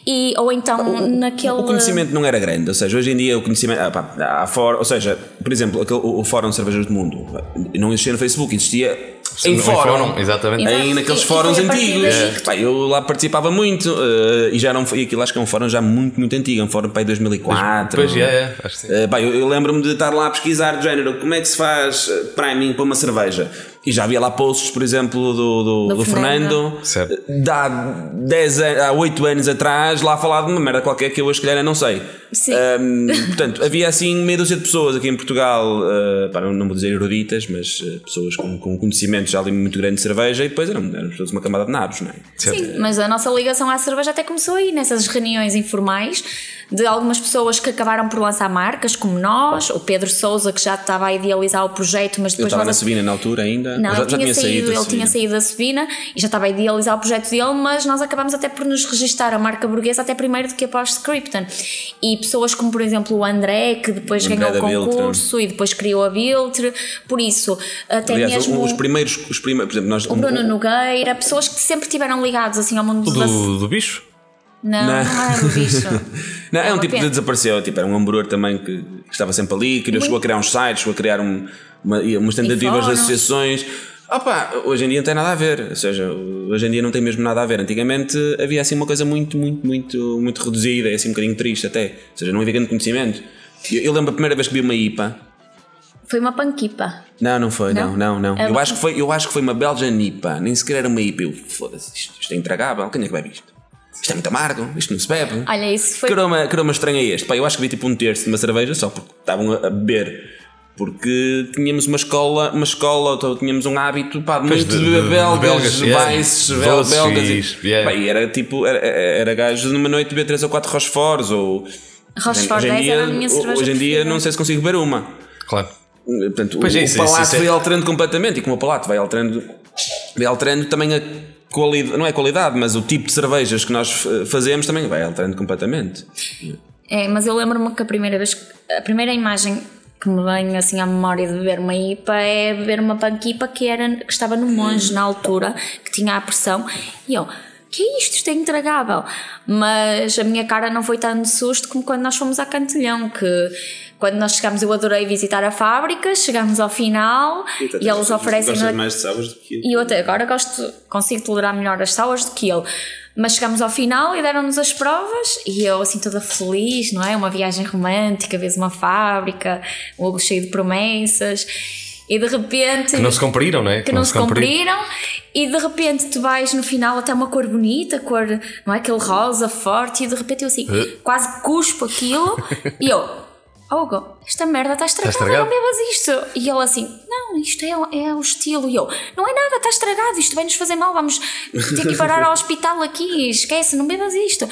E, ou então o, naquele. O conhecimento não era grande, ou seja, hoje em dia o conhecimento. Ah, pá, há for, ou seja, por exemplo, aquele, o, o Fórum de Cervejas do Mundo não existia no Facebook, existia em fórum, exatamente. Em naqueles fóruns antigos. É. Pá, eu lá participava muito uh, e já não e aquilo acho que é um fórum já muito, muito antigo, é um fórum para 2004. Pois é, é. Acho que sim. Uh, pá, eu, eu lembro-me de estar lá a pesquisar de género como é que se faz eh, priming para uma cerveja. E já havia lá posts, por exemplo, do, do, Do do Fernando, Fernando. De há, 10 an- há 8 anos atrás, lá a falar de uma merda qualquer que eu hoje, calhar, não sei. Sim. Ahm, portanto, havia assim meia dúzia de pessoas aqui em Portugal, pá, não, não vou dizer eruditas, mas ah, pessoas com, com conhecimento já ali muito grande de cerveja e depois eram, eram todos uma camada de nabos, não é? Certo. Sim, mas a nossa ligação à cerveja até começou aí, nessas reuniões informais de algumas pessoas que acabaram por lançar marcas, como nós, o Pedro Souza, que já estava a idealizar o projeto, mas depois estava na nós- Sabina na altura ainda. Não, já, ele, já tinha saído, da ele tinha Sabina. saído da Sabina e já estava a idealizar o projeto dele, mas nós acabámos até por nos registar a marca burguesa até primeiro do que após Scripton. E pessoas como, por exemplo, o André, que depois André ganhou o da Biltre. concurso e depois criou a Biltre, por isso, até Aliás, mesmo os primeiros, os primeiros, por exemplo, nós. o Bruno Nogueira, pessoas que sempre estiveram ligados assim ao mundo O da do, do bicho? Não, Não. não era do bicho. Não, é um tipo que pena. desapareceu, tipo, era um hambúrguer também que, que estava sempre ali, que chegou a criar uns sites, chegou a criar um, uma, umas tentativas de associações. Opa, hoje em dia não tem nada a ver, ou seja, hoje em dia não tem mesmo nada a ver. Antigamente havia assim uma coisa muito, muito, muito, muito reduzida, e assim um bocadinho triste até, ou seja, não havia grande conhecimento. Eu, eu lembro a primeira vez que vi uma IPA, Foi uma panquipa. não, não foi, não, Não? não, não. É Eu, acho que foi, eu acho que foi uma Belgian IPA, nem sequer era uma IPA. Eu, foda-se, isto, isto é intragável, quem é que bebe isto? Isto é muito amargo, isto não se bebe. Olha, isso foi. Que aroma, que aroma estranho é este? Pá, eu acho que vi tipo um terço de uma cerveja só porque estavam a beber. Porque tínhamos uma escola, uma escola, ou tínhamos um hábito pá, muito de- de, de- belgas, bel- Doces, belgas. E, yeah. pá, e era tipo, era, era gajo numa noite beber 3 ou 4 Rochefores ou. Rochefort hoje em 10 dia, era a minha cerveja Hoje em dia não sei se consigo beber uma. Claro. Portanto, Pois o, é, isso, o palato isso é- foi alterando completamente e como o palato vai alterando, vai alterando também a qualidade, não é qualidade, mas o tipo de cervejas que nós eh, fazemos também vai alterando completamente. É, mas eu lembro-me que a primeira vez. A primeira imagem que me vem assim à memória de beber uma IPA é beber uma panquipa que, era, que estava no monge na altura, que tinha a pressão, e eu. Que é isto? Isto é intragável. Mas a minha cara não foi tanto de susto como quando nós fomos à Cantilhão, que quando nós chegámos eu adorei visitar a fábrica, chegámos ao final e eles oferecem mais de sabores do que E eu até agora gosto, consigo tolerar melhor as sours do que ele. Mas chegámos ao final e deram-nos as provas e eu assim toda feliz, não é? Uma viagem romântica, vês uma fábrica, um olho cheio de promessas e de repente... Que não se cumpriram, não é? que não se cumpriram e de repente tu vais no final até uma cor bonita, cor, não é? Aquele rosa forte e de repente eu assim, Uh. quase cuspo aquilo e eu... Oh, Hugo, esta merda está estragada, estragado? não bebas isto. E ele assim, não, isto é, é o estilo. E eu, não é nada, está estragado, isto vai nos fazer mal, vamos ter que parar ao hospital aqui, esquece, não bebas isto.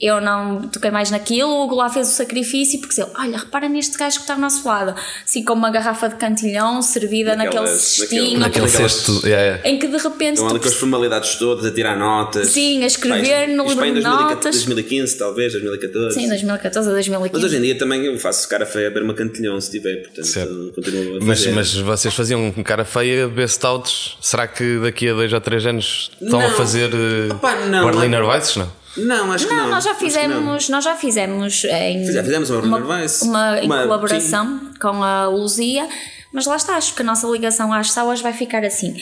Eu não toquei mais naquilo, o Hugo lá fez o sacrifício, porque ele, olha, repara neste gajo que está ao nosso lado, assim com uma garrafa de cantilhão servida naquele cestinho, Naquele Aquelas- cesto. yeah, yeah. em que de repente Estão ali tu com as formalidades todas, a tirar notas. Sim, a escrever no livro de 2014, notas. 2015, talvez, 2014. Sim, 2014 a Mas 2015. hoje em dia também eu faço cara feia a beber uma cantilhão se tiver, portanto Certo. continuo a Mas, fazer. mas vocês faziam com cara feia beber stouts. Será que daqui a dois ou três anos estão a Não. fazer uh, Opa, não, Berliner Weisses? Não. Não, acho que não. Não, nós já não. fizemos, nós já fizemos em Fize- fizemos uma uma, uma, em Uma- colaboração com a Luzia, mas lá está, acho que a nossa ligação às sauas vai ficar assim.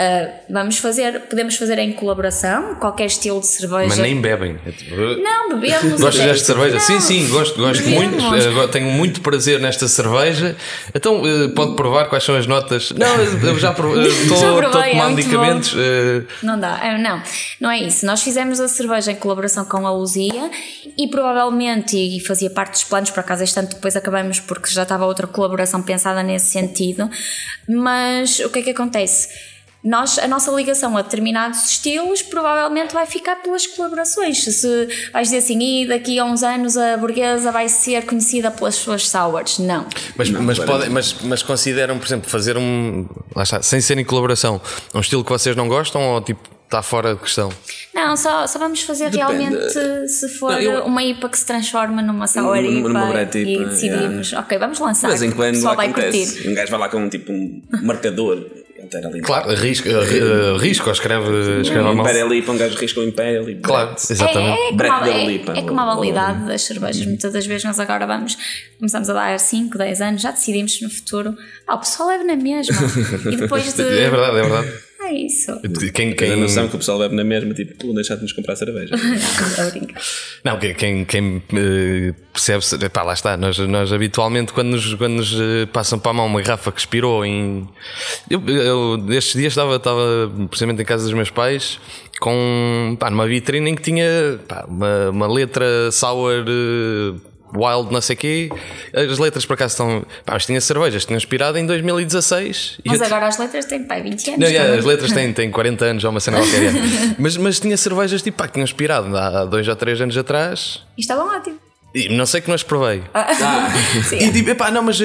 Ah, vamos fazer, podemos fazer em colaboração, qualquer estilo de cerveja. Mas nem bebem. É tipo, uh, Não, bebemos. Gostas desta cerveja? Não, sim, sim, gosto, gosto bebemos. muito. go- tenho muito prazer nesta cerveja. Então, eh, pode provar quais são as notas? Não, eu já estou a tomar medicamentos. eh, Não dá, é, não, não é isso. Nós fizemos a cerveja em colaboração com a Luzia e provavelmente, e fazia parte dos planos, por acaso este ano depois acabamos porque já estava outra colaboração pensada nesse sentido, mas o que é que acontece? Nós, a nossa ligação a determinados estilos provavelmente vai ficar pelas colaborações. Se vais dizer assim, e daqui a uns anos a burguesa vai ser conhecida pelas suas sours. Não. Mas, Não, mas, podem, mas, mas consideram, por exemplo, fazer um. Lá está, sem ser em colaboração, um estilo que vocês não gostam ou tipo está fora de questão? Não, só, só vamos fazer Depende. realmente se for Não, eu- uma IPA que se transforma numa sour IPA numa e IPA, decidimos, ok, vamos lançar. De vez em quando pessoal vai acontece. curtir. Um gajo vai lá com tipo um marcador inteiro ali. Claro, risco, ri- eh, risco escreve, escreve a Um mão. Imperial IPA, um gajo risca o IPA. Claro, É, exatamente. é, como Brett a, da é, Lipa, é como a validade das cervejas. Muitas das vezes nós agora vamos, começamos a dar 5, 10 anos, já decidimos no futuro, ah, o pessoal leva na mesma. E depois de. É verdade, é verdade. É isso. Quem, Tem quem, a noção que o pessoal bebe na mesma, tipo, pô, deixar de nos comprar cerveja. Não, quem, quem, quem eh, percebe, pá, lá está. Nós, nós habitualmente, quando nos, quando nos eh, passam para a mão uma garrafa que expirou em. Eu, eu estes dias estava, estava precisamente em casa dos meus pais com pá, numa vitrine em que tinha pá, uma, uma letra sour. Wild, não sei quê, as letras por acaso estão. Pá, mas tinha cervejas, tinham expirado em 2016 e Mas agora as letras têm pai 20 anos. Não, yeah, é? as letras têm, têm 40 anos ou uma cena qualquer. mas, mas tinha cervejas tipo, pá, que tinham expirado há dois ou três anos atrás E estavam ótimos. E não sei que não as provei. Sim. E tipo, epá, não, mas eh,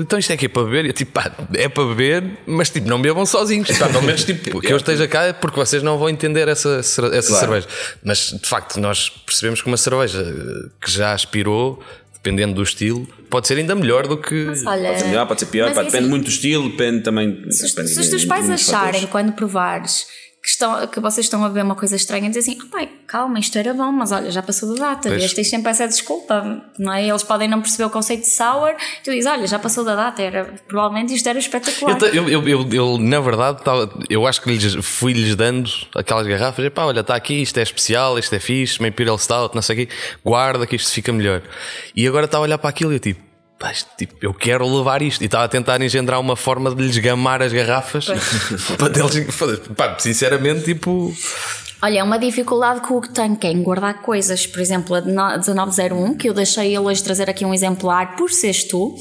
então isto é que é para beber? E eu tipo, pá, é para beber, mas tipo, não bebam sozinhos. Pá, pelo menos tipo, que eu esteja cá é porque vocês não vão entender essa, essa Claro. cerveja. Mas de facto, nós percebemos que uma cerveja eh, que já aspirou, dependendo do estilo, pode ser ainda melhor do que. Olha, Pode ser melhor, pode ser pior, pá, é depende assim, muito do estilo, depende também. Se, os- depende se os teus pais acharem, fatores. quando provares, que, estão, que vocês estão a ver uma coisa estranha, dizem assim: "Ah, pai, calma, isto era bom, mas olha, já passou da data. Pois. E tens sempre essa desculpa, não é? Eles podem não perceber o conceito de sour, tu dizes: olha, já passou da data, era, provavelmente isto era espetacular. Eu, eu, eu, eu- na verdade, eu acho que lhes, fui-lhes dando aquelas garrafas. Epá, olha, está aqui, isto é especial, isto é fixe, uma Imperial Stout, não sei o quê, guarda que isto fica melhor. E agora estava a olhar para aquilo e eu tipo. "Pá, isto, tipo, eu quero levar isto. E estava a tentar engendrar uma forma de lhes gamar as garrafas para deles. Pá, sinceramente, tipo. Olha, é uma dificuldade que o Hugo tem que é em guardar coisas. Por exemplo, a de no- 1901, que eu deixei ele hoje trazer aqui um exemplar por seres tu.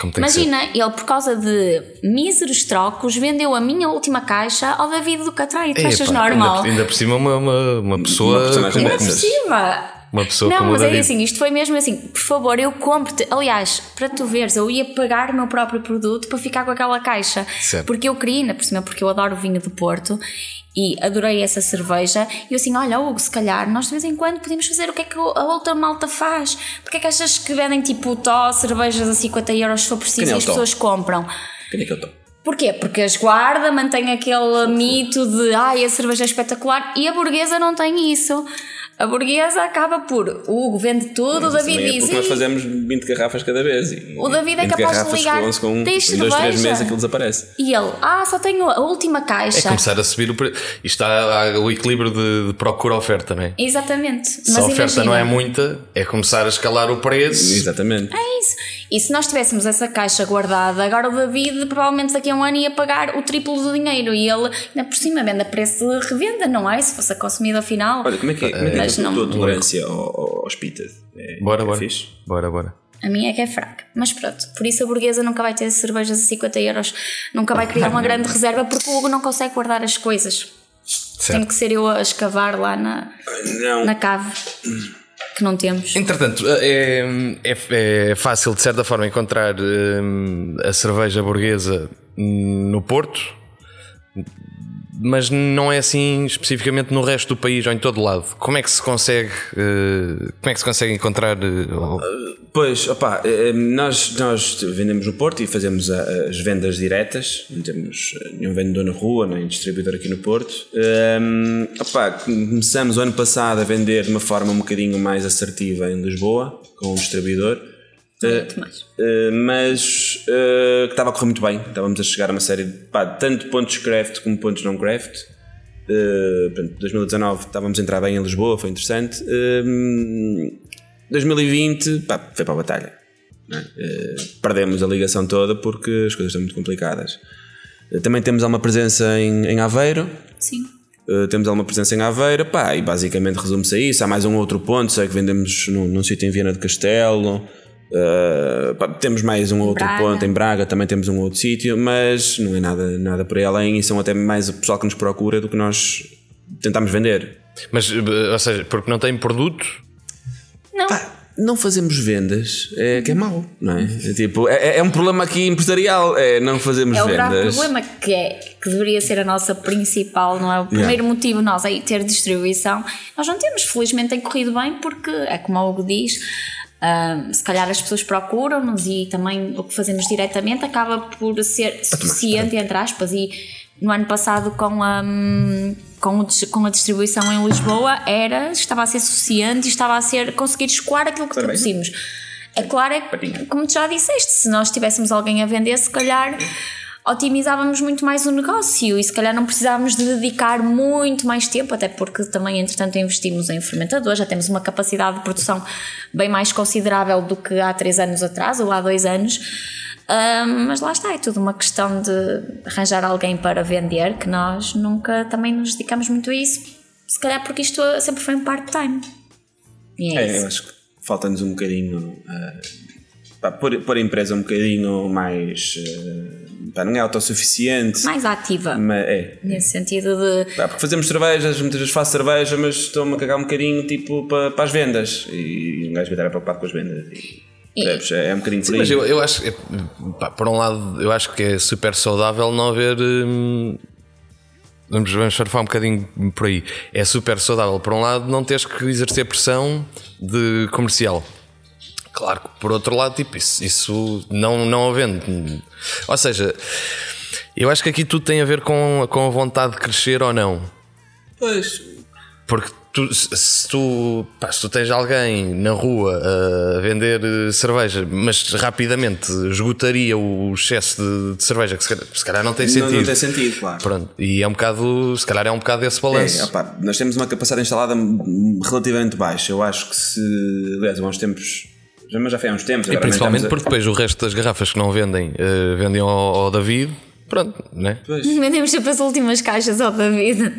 Como tem que ser. Imagina, ele por causa de míseros trocos vendeu a minha última caixa ao David do Catrai. Tu achas normal? Ainda, ainda por cima, uma, uma, uma pessoa. personagem com- Ainda por dessas. cima. Uma pessoa Não, mas é assim, isto foi mesmo assim. Por favor, eu compro-te. Aliás, para tu veres, eu ia pagar o meu próprio produto para ficar com aquela caixa. Certo. Porque eu queria, ainda por cima, porque eu adoro o vinho do Porto e adorei essa cerveja. E eu assim, olha, Hugo, se calhar nós de vez em quando podemos fazer o que é que a outra malta faz. Porque é que achas que vendem tipo tó, cervejas a 50 euros se for preciso é e as pessoas compram? Quem é que eu estou? Porquê? Porque as guarda, mantém aquele mito de ai, a cerveja é espetacular e a burguesa não tem isso. A burguesa acaba por o Hugo vende tudo, o David Também é diz. porque nós "Ih, fazemos 20 garrafas cada vez. E O David é 20 capaz de ligar, com "Tens em dois, três cerveja?" meses aquilo desaparece. E ele, ah, só tenho a última É caixa. começar a subir o preço. Isto está o equilíbrio de, de procura-oferta, não é? Exatamente. Se Mas a oferta imagina, não é muita, é começar a escalar o preço. Exatamente. É isso. E se nós tivéssemos essa caixa guardada, agora o David provavelmente daqui a um ano ia pagar o triplo do dinheiro e ele, ainda por cima, vende a preço de revenda, não é? Se fosse a consumida final. Olha, como é que é, como é, que é Mas a não- tua tolerância ao- ao- aos pitas? É, Bora, é bora. fixe? Bora, bora. A minha é que é fraca. Mas pronto, por isso a burguesa nunca vai ter cervejas a 50 euros, nunca vai criar uma grande reserva porque o Hugo não consegue guardar as coisas. Tem que ser eu a escavar lá na, Não. na cave que não temos. Entretanto, é, é, é fácil de certa forma encontrar hum, a cerveja burguesa no Porto, mas não é assim especificamente no resto do país ou em todo lado. Como é que se consegue, eh, como é que se consegue encontrar? eh, Pois, opá, eh, nós, nós vendemos no Porto e fazemos as vendas diretas, não temos nenhum vendedor na rua, nem distribuidor aqui no Porto. Um, opá, começamos o ano passado a vender de uma forma um bocadinho mais assertiva em Lisboa, com um distribuidor. Muito mais. Uh, mas uh, que estava a correr muito bem. Estávamos a chegar a uma série de pá, tanto pontos craft como pontos não craft. Uh, portanto, 2019 estávamos a entrar bem em Lisboa, foi interessante. Um, 2020 pá, foi para a batalha. é? Perdemos a ligação toda porque as coisas estão muito complicadas. Também temos alguma presença em, em Aveiro. Sim. Uh, temos alguma presença em Aveiro, pá, e basicamente resume-se a isso. Há mais um outro ponto, sei que vendemos num, num sítio em Viana de Castelo. Uh, pá, temos mais um outro Braga. ponto em Braga, também temos um outro sítio, mas não é nada, nada por aí além. E são até mais o pessoal que nos procura do que nós tentamos vender. Mas, eh, ou seja, porque não tem produto, Não. Pá, não fazemos vendas, é que é mau, não é? É tipo, é, é um problema aqui empresarial, é não fazemos É o grave vendas. problema que é que deveria ser a nossa principal, não é? O primeiro motivo nós aí ter distribuição. Nós não temos, felizmente tem corrido bem porque é como o Hugo diz, se calhar as pessoas procuram-nos e também o que fazemos diretamente acaba por ser suficiente, entre aspas, e no ano passado com a, com, o com a distribuição em Lisboa era, estava a ser suficiente e estava a ser conseguir escoar aquilo que Parabéns. produzimos. É claro, é, que, como tu já disseste, se nós tivéssemos alguém a vender, se calhar otimizávamos muito mais o negócio e se calhar não precisávamos de dedicar muito mais tempo, até porque também, entretanto, investimos em fermentadores, já temos uma capacidade de produção bem mais considerável do que há três anos atrás ou há dois anos. Um, mas lá está, é tudo uma questão de arranjar alguém para vender, que nós nunca também nos dedicamos muito a isso, se calhar porque isto sempre foi um part-time. É, é eu acho que falta-nos um bocadinho uh, pá, pôr, pôr a empresa um bocadinho mais. Uh, pá, não é autossuficiente. Mais ativa. Mas é. Nesse sentido de. Pá, porque fazemos cervejas, muitas vezes faço cerveja, mas estou-me a cagar um bocadinho tipo para, para as vendas. E um gajo vai estar preocupado com as vendas. E, e... É um bocadinho Sim, mas eu, eu acho, pá, por um lado, eu acho que é super saudável não haver. Hum, vamos, vamos surfar um bocadinho por aí. É super saudável, por um lado, não teres que exercer pressão de comercial. Claro que por outro lado, tipo, isso, isso não, não havendo. Ou seja, eu acho que aqui tudo tem a ver com, com a vontade de crescer ou não. Pois. Porque tu, se, tu, pá, se tu tens alguém na rua a vender eh, cerveja, mas rapidamente esgotaria o excesso de, de cerveja, que se calhar, se calhar, não tem sentido. Não, não, tem sentido, claro. Pronto. E é um bocado, se calhar é um bocado esse balanço. É, opa, nós temos uma capacidade instalada relativamente baixa. Eu acho que se, aliás, há uns tempos. Mas já foi há uns tempos. E principalmente a... porque depois o resto das garrafas que não vendem, uh, vendem ao, ao David. Pronto, né? Vendemos sempre as últimas caixas ao David.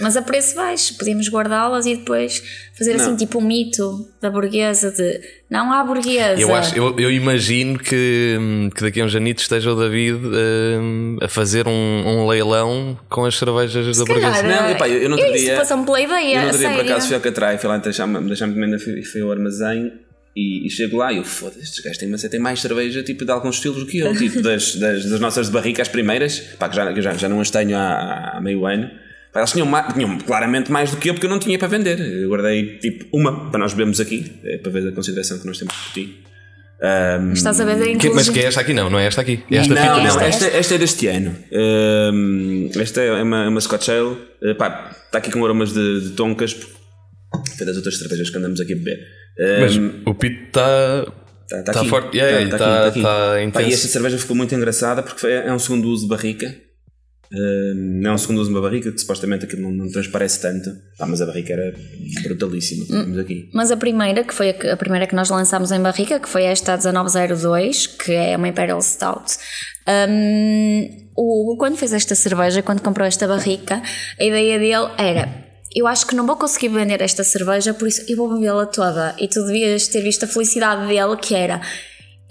Mas a preço baixo, podíamos guardá-las e depois fazer assim, não. assim tipo um mito da burguesa de não há burguesa. Eu, acho, eu, eu imagino que, que daqui a uns anitos esteja o David uh, a fazer um, um, leilão com as cervejas Se da burguesa. Não, epá, eu, eu não teria. Isso passou-me pela ideia. Eu não teria por acaso fui ao Catrai, fui lá deixar-me deixar comendo, fui ao armazém e, e, chego lá e eu foda estes gajos têm, têm mais cerveja tipo, de alguns estilos do que eu, tipo das, das, das nossas de barrica, as primeiras, pá, que já, já, já não as tenho há, há meio ano. Elas tinham, tinham, claramente mais do que eu porque eu não tinha para vender. Eu guardei tipo uma para nós bebermos aqui, é para ver a consideração que nós temos por ti. Um, Estás a ver a que, Mas que é esta aqui não, não é esta aqui. É esta não, não, esta, esta é deste ano. Um, esta é uma, uma Scotch Ale. Uh, pá, está aqui com aromas de, de toncas. Foi das outras cervejas que andamos aqui a beber. Um, mas o Pito está. Está tá, tá forte, yeah, está, tá, tá, tá, tá, E esta cerveja ficou muito engraçada porque foi, é um segundo uso de barrica. Uh, não é um segundo uso de uma barrica, que supostamente aquilo não, não transparece tanto. Ah, mas a barrica era brutalíssima. Hum, aqui. Mas a primeira, que foi a, a, primeira que nós lançámos em barrica, que foi esta 1902, que é uma Imperial Stout. Um, o, quando fez esta cerveja, quando comprou esta barrica, a ideia dele era eu acho que não vou conseguir vender esta cerveja, por isso eu vou bebê-la toda. E tu devias ter visto a felicidade dele, que era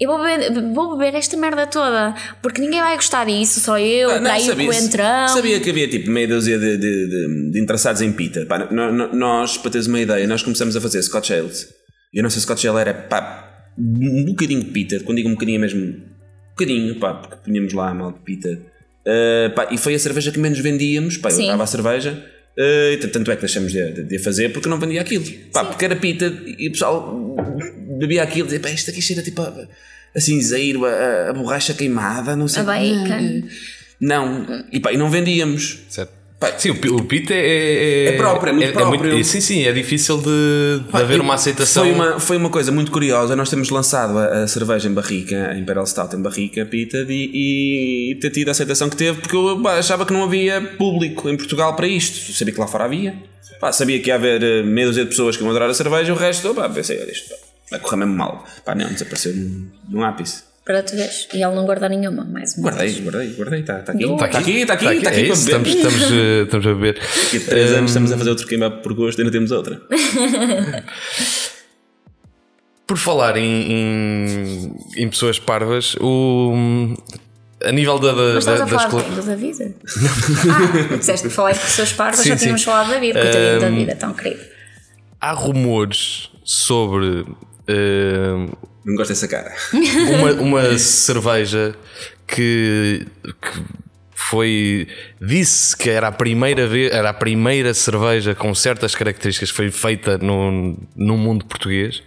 eu vou beber, vou beber esta merda toda, porque ninguém vai gostar disso, só eu, ah, não, daí sabia, o entrão. Sabia que havia tipo meia dúzia de, de, de, de interessados em pita. Pá, nós, para teres uma ideia, nós começamos a fazer Scotch Ales. E a nossa Scotch Ale era pá, um bocadinho de pita, quando digo um bocadinho é mesmo, um bocadinho, pá, porque punhamos lá a mal de pita. Uh, pá, e foi a cerveja que menos vendíamos, pá, eu dava a cerveja. Uh, tanto é que deixamos de, de, fazer porque não vendia aquilo. Pá, porque era pita e o pessoal bebia aquilo e dizia, pá, isto aqui cheira tipo a, a cinzeiro, a, a borracha queimada, não sei. A bacon. Não, e pá, e não vendíamos. Certo. Pá, sim, o, pit é, é, é próprio, é muito é, próprio. É muito, sim, sim, é difícil de, de haver uma aceitação. Foi uma, foi uma coisa muito curiosa. Nós temos lançado a, a cerveja em barrica, a Imperial Stout em barrica, pita, e, e ter tido a aceitação que teve, porque eu pá, achava que não havia público em Portugal para isto. Sabia que lá fora havia. Pá, sabia que ia haver eh, meia dúzia de pessoas que iam adorar a cerveja, o resto, pá, pensei, olha isto vai correr mesmo mal. Pá, não, desapareceu num ápice. Para tu veres. E ele não guardou nenhuma, mais uma Guardei, vez. guardei, guardei. Está tá aqui. Está aqui, está aqui, está aqui, tá aqui, é para beber. Estamos, estamos, uh, estamos a beber. Daqui a 3 um... anos estamos a fazer outro queima por gosto e ainda temos outra. por falar em, em, em, pessoas parvas, o, a nível da, da, Mas da, a falar das da vida? ah, disseste falar em pessoas parvas, sim, já tínhamos falado da vida, coitadinho um, da vida, tão querido. Há rumores sobre Uh, não gosto dessa cara. Uma, uma cerveja que, que, foi. Disse que era a primeira vez, era a primeira cerveja com certas características que foi feita no, no mundo português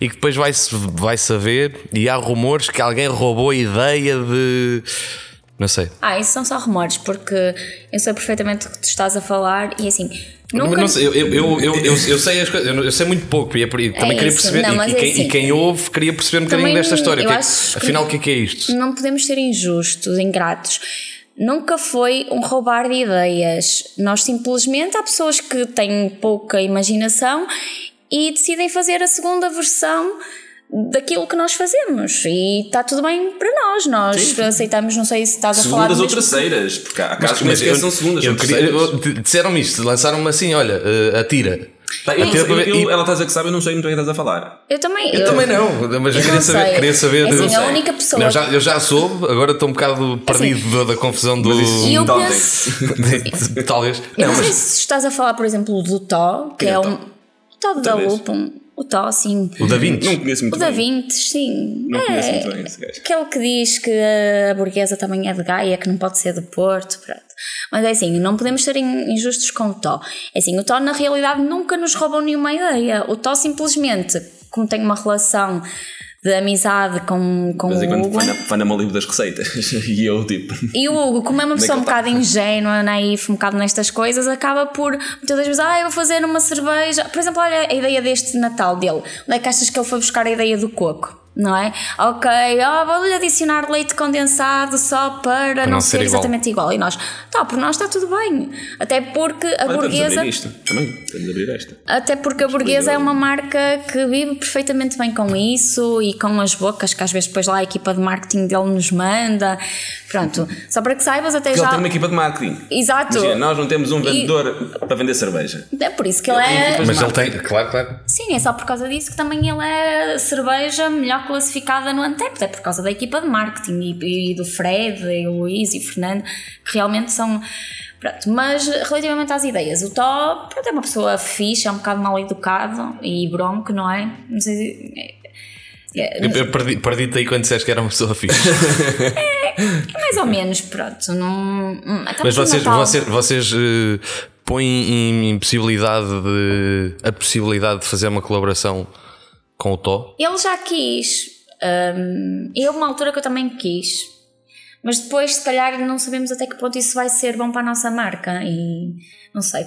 e que depois vai-se vai saber e há rumores que alguém roubou a ideia de. Não sei. Ah, isso são só rumores, porque eu sei perfeitamente o que tu estás a falar e assim Nunca- Não sei, eu, eu, eu, eu, sei as coisas, eu, sei muito pouco e, é também queria perceber, e- é quem, assim. quem ouve queria perceber um bocadinho desta história. é afinal, o que é que é isto? Não podemos ser injustos, ingratos. Nunca foi um roubar de ideias. Nós simplesmente há pessoas que têm pouca imaginação e decidem fazer a segunda versão daquilo que nós fazemos e está tudo bem para nós. Nós aceitamos, não sei se estás a falar Segundas ou terceiras, porque há casos que nem são segundas, eu eu- Disseram-me isto, lançaram-me assim: olha, eh, atira. Pá, eu sei, eu- e- ela está a dizer que sabe, eu não sei muito bem o que estás a falar. Eu também. Eu também não, mas eu Eu queria saber, sei. queria saber. É assim, eu, a única pessoa- Não, já, eu já soube, agora estou um bocado perdido da, da confusão do. isso- E eu Talvez. penso. Talvez. Eu Não, não sei mas se estás a falar, por exemplo, do Tó, que Quem é é um. Tó? Tó da Talvez. O Tó, sim. o da Vinci. Não conheço muito O da bem. Vintes, sim. Não conheço é, muito bem esse gajo. Aquele que diz que a burguesa também é de Gaia, que não pode ser do Porto, pronto. Mas é assim, não podemos ser in- injustos com o Tó. É assim, o Tó na realidade nunca nos roubou nenhuma ideia. O Tó simplesmente, como tem uma relação de amizade com, com Mas o Hugo... vai na, vai na livro das receitas e eu tipo. E o Hugo, como é uma pessoa um bocado ingênua, naif, um bocado nestas coisas, acaba por muitas vezes, ah, eu vou fazer uma cerveja. Por exemplo, olha a ideia deste Natal dele. Onde é que achas que ele foi buscar a ideia do coco? Não é? Ok, oh, vou-lhe adicionar leite condensado só para, não, não ser, ser exatamente igual. E nós, tá, por nós está tudo bem. Até porque a Olha, burguesa. abrir isto. Também, abrir esta. Até porque a burguesa é uma marca que vive perfeitamente bem com isso e com as bocas que às vezes depois lá a equipa de marketing dele nos manda. Pronto, só para que saibas, até Porque já. ele tem uma equipa de marketing. Exato. Imagina, nós não temos um E- vendedor para vender cerveja. É por isso que ele Ele é. Mas ele tem, claro, claro. Sim, é só por causa disso que também ele é cerveja melhor classificada no Antep. É por causa da equipa de marketing e, e do Fred, e o Luís e o Fernando, que realmente são. Pronto, mas relativamente às ideias, o Tó pronto, é uma pessoa fixe, é um bocado mal educado e bronco, não é? Não sei se. É- é- Eu, eu perdi- perdi-te aí quando disseste que era uma pessoa fixe. mais ou menos, pronto. Não, hum, Mas vocês, Natal. vocês, vocês eh, põem em, possibilidade de. a possibilidade de fazer uma colaboração com o Tó? Ele já quis. hum, e houve uma altura que eu também quis. Mas depois, se calhar, não sabemos até que ponto isso vai ser bom para a nossa marca. E não sei.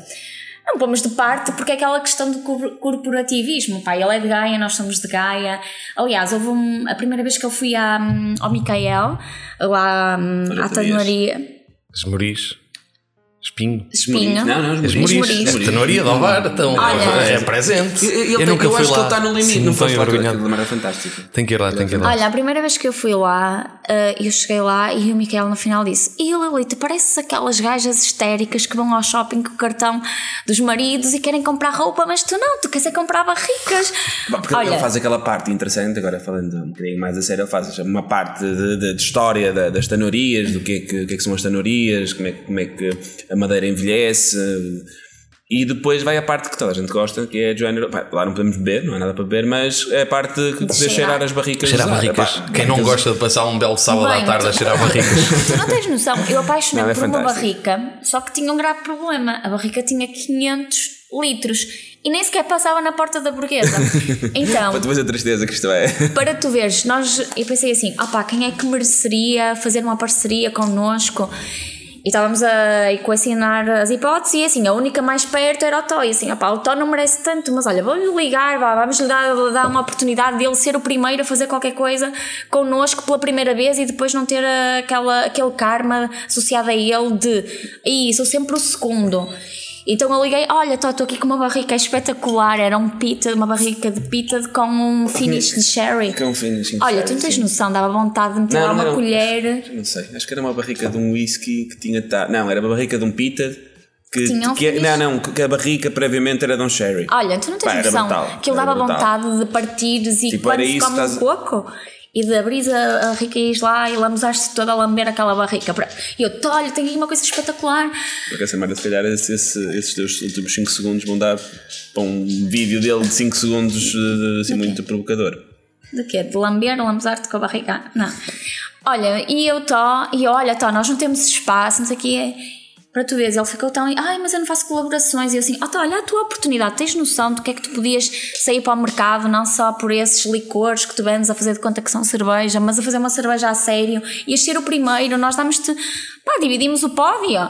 Não pomos de parte porque é aquela questão do cor- corporativismo. Pá, ele é de Gaia, nós somos de Gaia. Aliás, houve um- a primeira vez que eu fui à, hum, ao Micael, lá hum, Olha, à tu vias. tanoaria. Espinho? Espinho. Não, não, os? Esmoris. A tenoria de Alvar, então. Olha. é presente. Eu, eu, eu eu, nunca eu fui acho lá. que ele está no limite. Sim, não foste lá, aquilo era fantástico. Tem que ir lá, tem que ir lá. Olha, a primeira vez que eu fui lá, eh, eu cheguei lá e o Miquel no final disse: E Lili, tu pareces aquelas gajas histéricas que vão ao shopping com o cartão dos maridos e querem comprar roupa, mas tu não, tu queres é comprar barricas. Porque Olha, ele faz aquela parte interessante, agora falando um bocadinho mais a sério, ele faz uma parte de, de- de história da- das tanorias, do que é que, que é que são as tanorias, como é, como é que a madeira envelhece. E depois vai a parte que toda a gente gosta, que é de género. Pá, lá não podemos beber, não há nada para beber, mas é a parte que de cheirar. cheirar as barricas. Cheirar usadas. barricas. Pá, Quem não gosta de passar um belo sábado à Bem, tarde a cheirar barricas? tu não tens noção, eu apaixonei Não, é por uma barrica, só que tinha um grave problema: a barrica tinha 500 litros e nem sequer passava na porta da burguesa. Então. Para tu veres a tristeza que isto é. para tu veres, nós, eu pensei assim, opá, quem é que mereceria fazer uma parceria connosco? E estávamos a equacionar as hipóteses e assim, a única mais perto era o Tó. E assim, opá, o Tó não merece tanto, mas olha, vou-lhe ligar, vá, vamos-lhe dar, dar uma oportunidade dele ser o primeiro a fazer qualquer coisa connosco pela primeira vez e depois não ter aquela, aquele karma associado a ele de, "Ih, sou sempre o segundo. Então eu liguei, olha, estou aqui com uma barrica espetacular, era um pita, uma barrica de pita com um finish de sherry. Com um finishing Olha, sherry, tu não tens sim. noção, dava vontade de meter Não, lá não uma um- colher. Não sei, acho que era uma barrica de um whisky que tinha. Ta... Não, era uma barrica de um pita. Que, Tinha um que é- finish. não, não, que a barrica previamente era de um sherry. Olha, tu não tens Pá, noção brutal, que ele dava brutal. vontade de partires e Tipo, quando come um estás- coco e de abrir a, e ires lá e lambuzaste toda a lamber aquela barrica. E eu, "Tó, olha, tenho aqui uma coisa espetacular. Porque essa merda, se calhar, esse- esse- esses teus últimos 5 segundos vão dar para um vídeo dele de 5 segundos eh, assim muito provocador. De quê? De lamber, lambuzar-te com a barriga? Não. Olha, e eu tô, e olha, tô, nós não temos espaço, não sei o quê. Para tu veres, ele ficou tão, ai, mas eu não faço colaborações. E eu assim, oh, tá, olha a tua oportunidade, tens noção do que é que tu podias sair para o mercado, não só por esses licores que tu vendes a fazer de conta que são cerveja, mas a fazer uma cerveja a sério. Ias ser o primeiro, nós damos-te, pá, dividimos o pódio.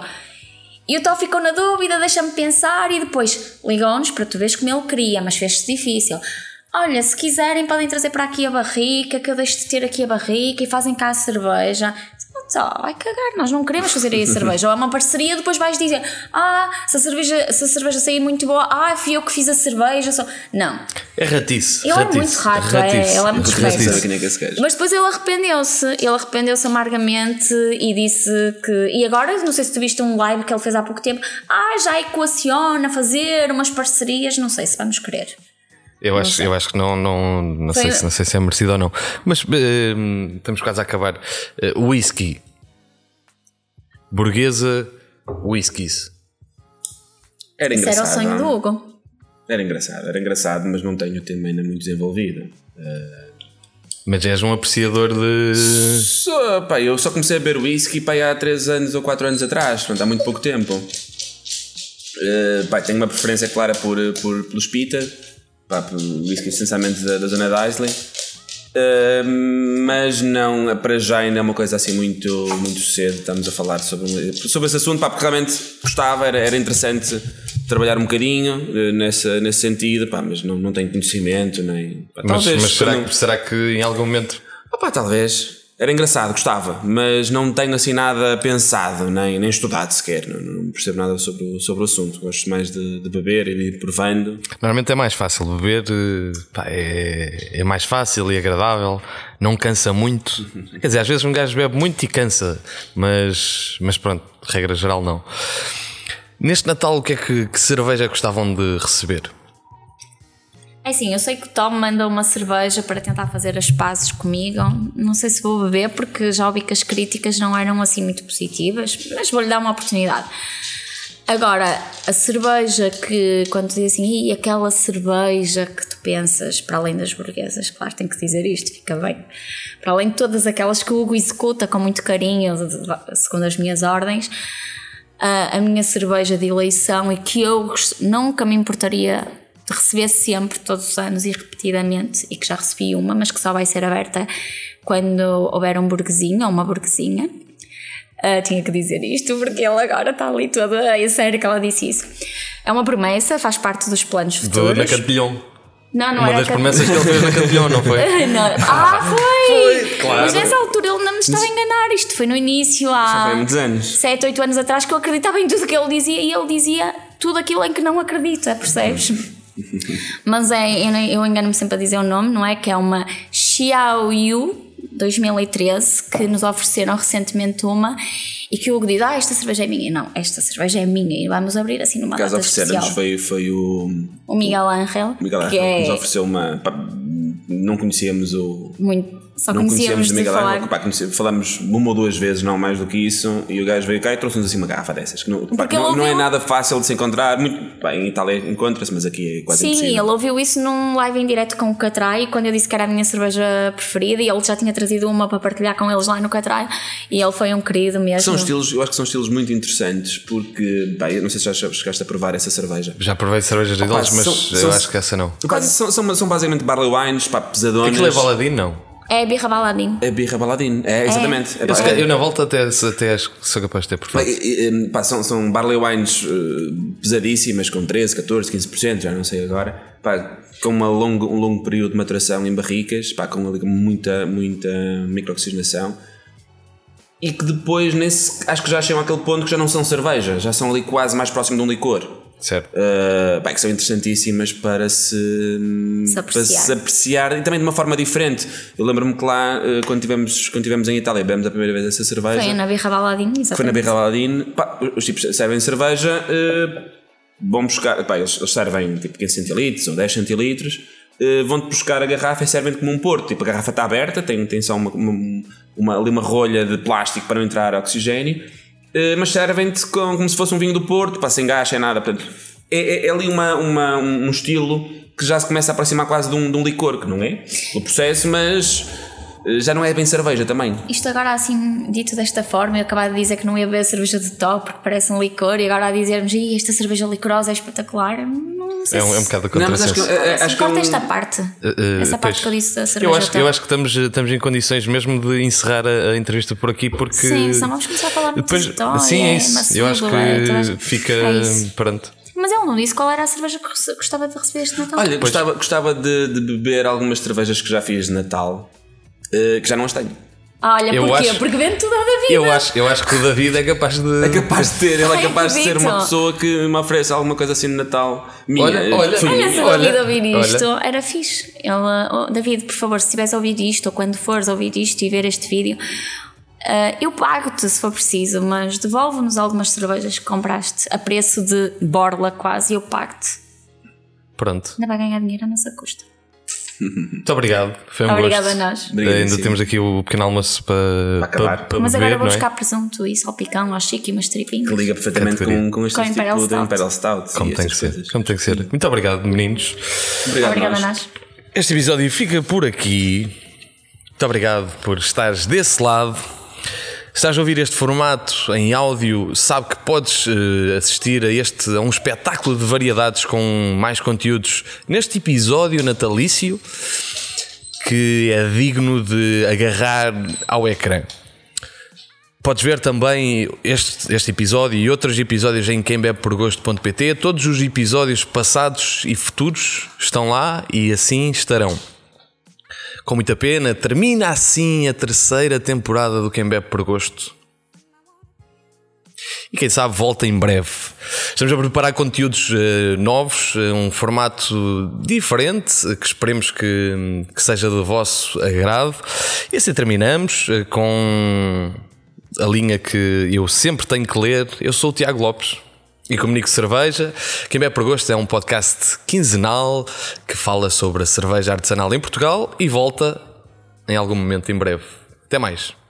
E o Tó ficou na dúvida, deixa-me pensar e depois ligou-nos para tu veres como ele queria, mas fez-se difícil. Olha, se quiserem podem trazer para aqui a barrica, que eu deixo de ter aqui a barrica e fazem cá a cerveja. Só, vai cagar, nós não queremos fazer aí a cerveja. Ou é uma parceria, depois vais dizer: Ah, se a cerveja, se a cerveja sair muito boa, ah, fui eu que fiz a cerveja. Só. Não. É ratice. Ele é ratice, muito rato, é, ratice. ele é muito ratice. quem é é. Mas depois ele arrependeu-se, ele arrependeu-se amargamente e disse que. E agora, não sei se tu viste um live que ele fez há pouco tempo, ah, já equaciona fazer umas parcerias, não sei se vamos querer. Eu acho, eu acho que não, não, não, sei, se- não sei se é merecido ou não. Mas eh, estamos quase a acabar. Eh, whisky. Burguesa, whiskies. Era Isso era o engraçado. sonho não? do Hugo. Era engraçado, era engraçado, mas não tenho o tema ainda muito desenvolvido. Mas és um apreciador de. Só, pá, eu só comecei a beber whisky pá, há 3 anos ou 4 anos atrás, portanto há muito pouco tempo. Uh, pá, tenho uma preferência clara por, por, pelos Pita, pá, por whisky essencialmente da, da zona da Islay. Uh, mas não, para já ainda é uma coisa assim muito, muito cedo. Estamos a falar sobre, sobre esse assunto, pá, porque realmente gostava, era, era interessante trabalhar um bocadinho uh, nessa, nesse sentido, pá, mas não, não tenho conhecimento, nem. pá, Mas, talvez, mas será, que, será que em algum momento. Opa, talvez. Era engraçado, gostava, mas não tenho assim nada pensado, nem, nem estudado sequer. Não, não percebo nada sobre, o- sobre o assunto. Gosto mais de, de beber e de ir provando. Normalmente é mais fácil beber, eh, pá, é, é mais fácil e agradável, não cansa muito. Quer dizer, às vezes um gajo bebe muito e cansa, mas, mas pronto, regra geral não. Neste Natal, o que é que, que cerveja gostavam de receber? É assim, eu sei que o Tom mandou uma cerveja para tentar fazer as pazes comigo. Não sei se vou beber porque já ouvi que as críticas não eram assim muito positivas, mas vou-lhe dar uma oportunidade. Agora, a cerveja que, quando diz assim, e aquela cerveja que tu pensas, para além das burguesas, claro, tem que dizer isto, fica bem. Para além de todas aquelas que o Hugo executa com muito carinho, segundo as minhas ordens, a, a minha cerveja de eleição e que eu gost- nunca me importaria receber sempre, todos os anos e repetidamente, e que já recebi uma, mas que só vai ser aberta quando houver um burguesinho ou uma burguesinha. Ah, tinha que dizer isto porque ele agora está ali toda a sério que ela disse isso. É uma promessa, faz parte dos planos Do, futuros. na Cantilhão. Não, não Uma das Cat- promessas que ele fez na Cantilhão, não foi? Não. Ah, foi! claro. Mas nessa altura ele não me estava a enganar. Isto foi no início, há Já foi muitos anos. 7, 8 anos atrás, que eu acreditava em tudo que ele dizia e ele dizia tudo aquilo em que não acredita, percebes? Mas é, eu, engano-me sempre a dizer o nome, não é? Que é uma Xiaoyu 2013 que nos ofereceram recentemente uma e que o Hugo diz: Ah, esta cerveja é minha. Não, esta cerveja é minha e vamos abrir assim numa data especial. ofereceram-nos foi, foi o O Miguel Ángel, Miguel que Ángel, que é nos ofereceu uma. não conhecíamos o. muito. Só não conhecíamos conhecíamos de falar. Ángel, pá, conhece- falamos uma ou duas vezes, não mais do que isso, e o gajo veio cá e trouxe-nos assim uma garrafa dessas. Que não, pá, não, ele não é ouviu- nada fácil de se encontrar. Muito, pá, em Itália encontra-se, mas aqui é quase Sim, impossível. ele ouviu isso num live em direto com o Catrai, quando eu disse que era a minha cerveja preferida e ele já tinha trazido uma para partilhar com eles lá no Catrai e ele foi um querido mesmo. São estilos, eu acho que são estilos muito interessantes porque, pá, eu não sei se já chegaste a provar essa cerveja. Já provei cervejas deles, mas são- eu são- acho que essa não. Pá, são, são, são basicamente barley wines, pá, pesadonas. Aquilo é baladinho, não? É birra baladinho. É birra baladinho, é, exatamente. É, Eu, é- eu na volta até, até acho que sou capaz de ter e- e, pá, são, são barley wines eh, pesadíssimas, com 13, 14, 15%, já não sei agora, pá, com uma longo, um longo período de maturação em barricas, pá, com ali muita, muita microoxigenação. E que depois, nesse, acho que já chegam àquele ponto que já não são cerveja, já são ali quase mais próximo de um licor. Certo. Uh, bem, que são interessantíssimas para se, Se para apreciar. se apreciar e também de uma forma diferente. Eu lembro-me que lá, uh, quando tivemos, quando tivemos em Itália, bebemos a primeira vez essa cerveja. Foi na birra baladinho, exatamente. Foi na Birra Aladdin. Pá, os tipos servem cerveja, uh, vão buscar. Pá, eles, eles servem tipo 15 centilitros ou 10 centilitros, uh, vão-te buscar a garrafa e servem como um porto. Tipo, a garrafa está aberta, tem, tem só uma, uma, uma- ali uma rolha de plástico para não entrar oxigênio, mas servem-te com- como se fosse um vinho do Porto, pá, sem gás, sem nada. Portanto, é, é- é ali uma, uma- um estilo que já se começa a aproximar quase de um, de um licor, que não é? O processo, mas já não é bem cerveja também. Isto agora assim, dito desta forma, eu acabava de dizer que não ia beber cerveja de top porque parece um licor e agora a dizermos "Ih, esta cerveja licorosa é espetacular, não sei É um, é um se- bocado de Não, mas acho que, contrassenso. eh, Assim, acho que é corta um- esta parte. eh, Essa parte pois. que eu disse da cerveja Eu acho, top. eu acho que estamos, estamos em condições mesmo de encerrar a, a entrevista por aqui porque. Sim, senão vamos começar a falar muito Depois, de top, sim, é isso. maçudo, eu acho que é, fica. é isso. pronto. Mas ele não disse qual era a cerveja que gostava de receber este Natal. Olha, gostava, gostava de, de beber algumas cervejas que já fiz de Natal, eh, que já não as tenho. Olha, Eu porquê? acho- Porque vende tudo a da vida. Eu acho, eu acho que o David é capaz de. É capaz de ter, ele é Ai, capaz de ser uma pessoa que me oferece alguma coisa assim de Natal. Minha. Olha, olha, Foi- Olha, se o Olha, David ouvir olha. isto, era fixe. Ele, oh, David, por favor, se estiveres a ouvir isto, ou quando fores ouvir isto e ver este vídeo, ah, eu pago-te se for preciso, mas devolve-nos algumas cervejas que compraste a preço de borla quase eu pago-te. Pronto. Ainda vai ganhar dinheiro à nossa custa. Muito obrigado. Foi um Obrigada a gosto. nós. Obrigado, Ainda sim. temos aqui o pequeno almoço para, Para acabar. para, Mas beber, agora vou é? buscar presunto e salpicão ao chique e umas tripinhas. Que liga perfeitamente Categoria. com, com este Com Imperial tipo de Stout. Imperial Stout. Como tem que ser. Como tem que ser. Muito obrigado, meninos. Obrigado, Obrigada a nós. nós. Este episódio fica por aqui. Muito obrigado por estares desse lado. Se estás a ouvir este formato em áudio, sabe que podes eh, assistir a este a um espetáculo de variedades com mais conteúdos neste episódio natalício que é digno de agarrar ao ecrã. Podes ver também este, este episódio e outros episódios em quembebeporgosto.pt. Todos os episódios passados e futuros estão lá e assim estarão. Com muita pena, termina assim a terceira temporada do Quem Bebe por Gosto. E quem sabe volta em breve. Estamos a preparar conteúdos eh, novos, eh, um formato diferente, eh, que esperemos que, que seja do vosso agrado. E assim terminamos eh, com a linha que eu sempre tenho que ler. Eu sou o Tiago Lopes e comunico cerveja. Quem bebe por gosto é um podcast quinzenal que fala sobre a cerveja artesanal em Portugal e volta em algum momento em breve. Até mais.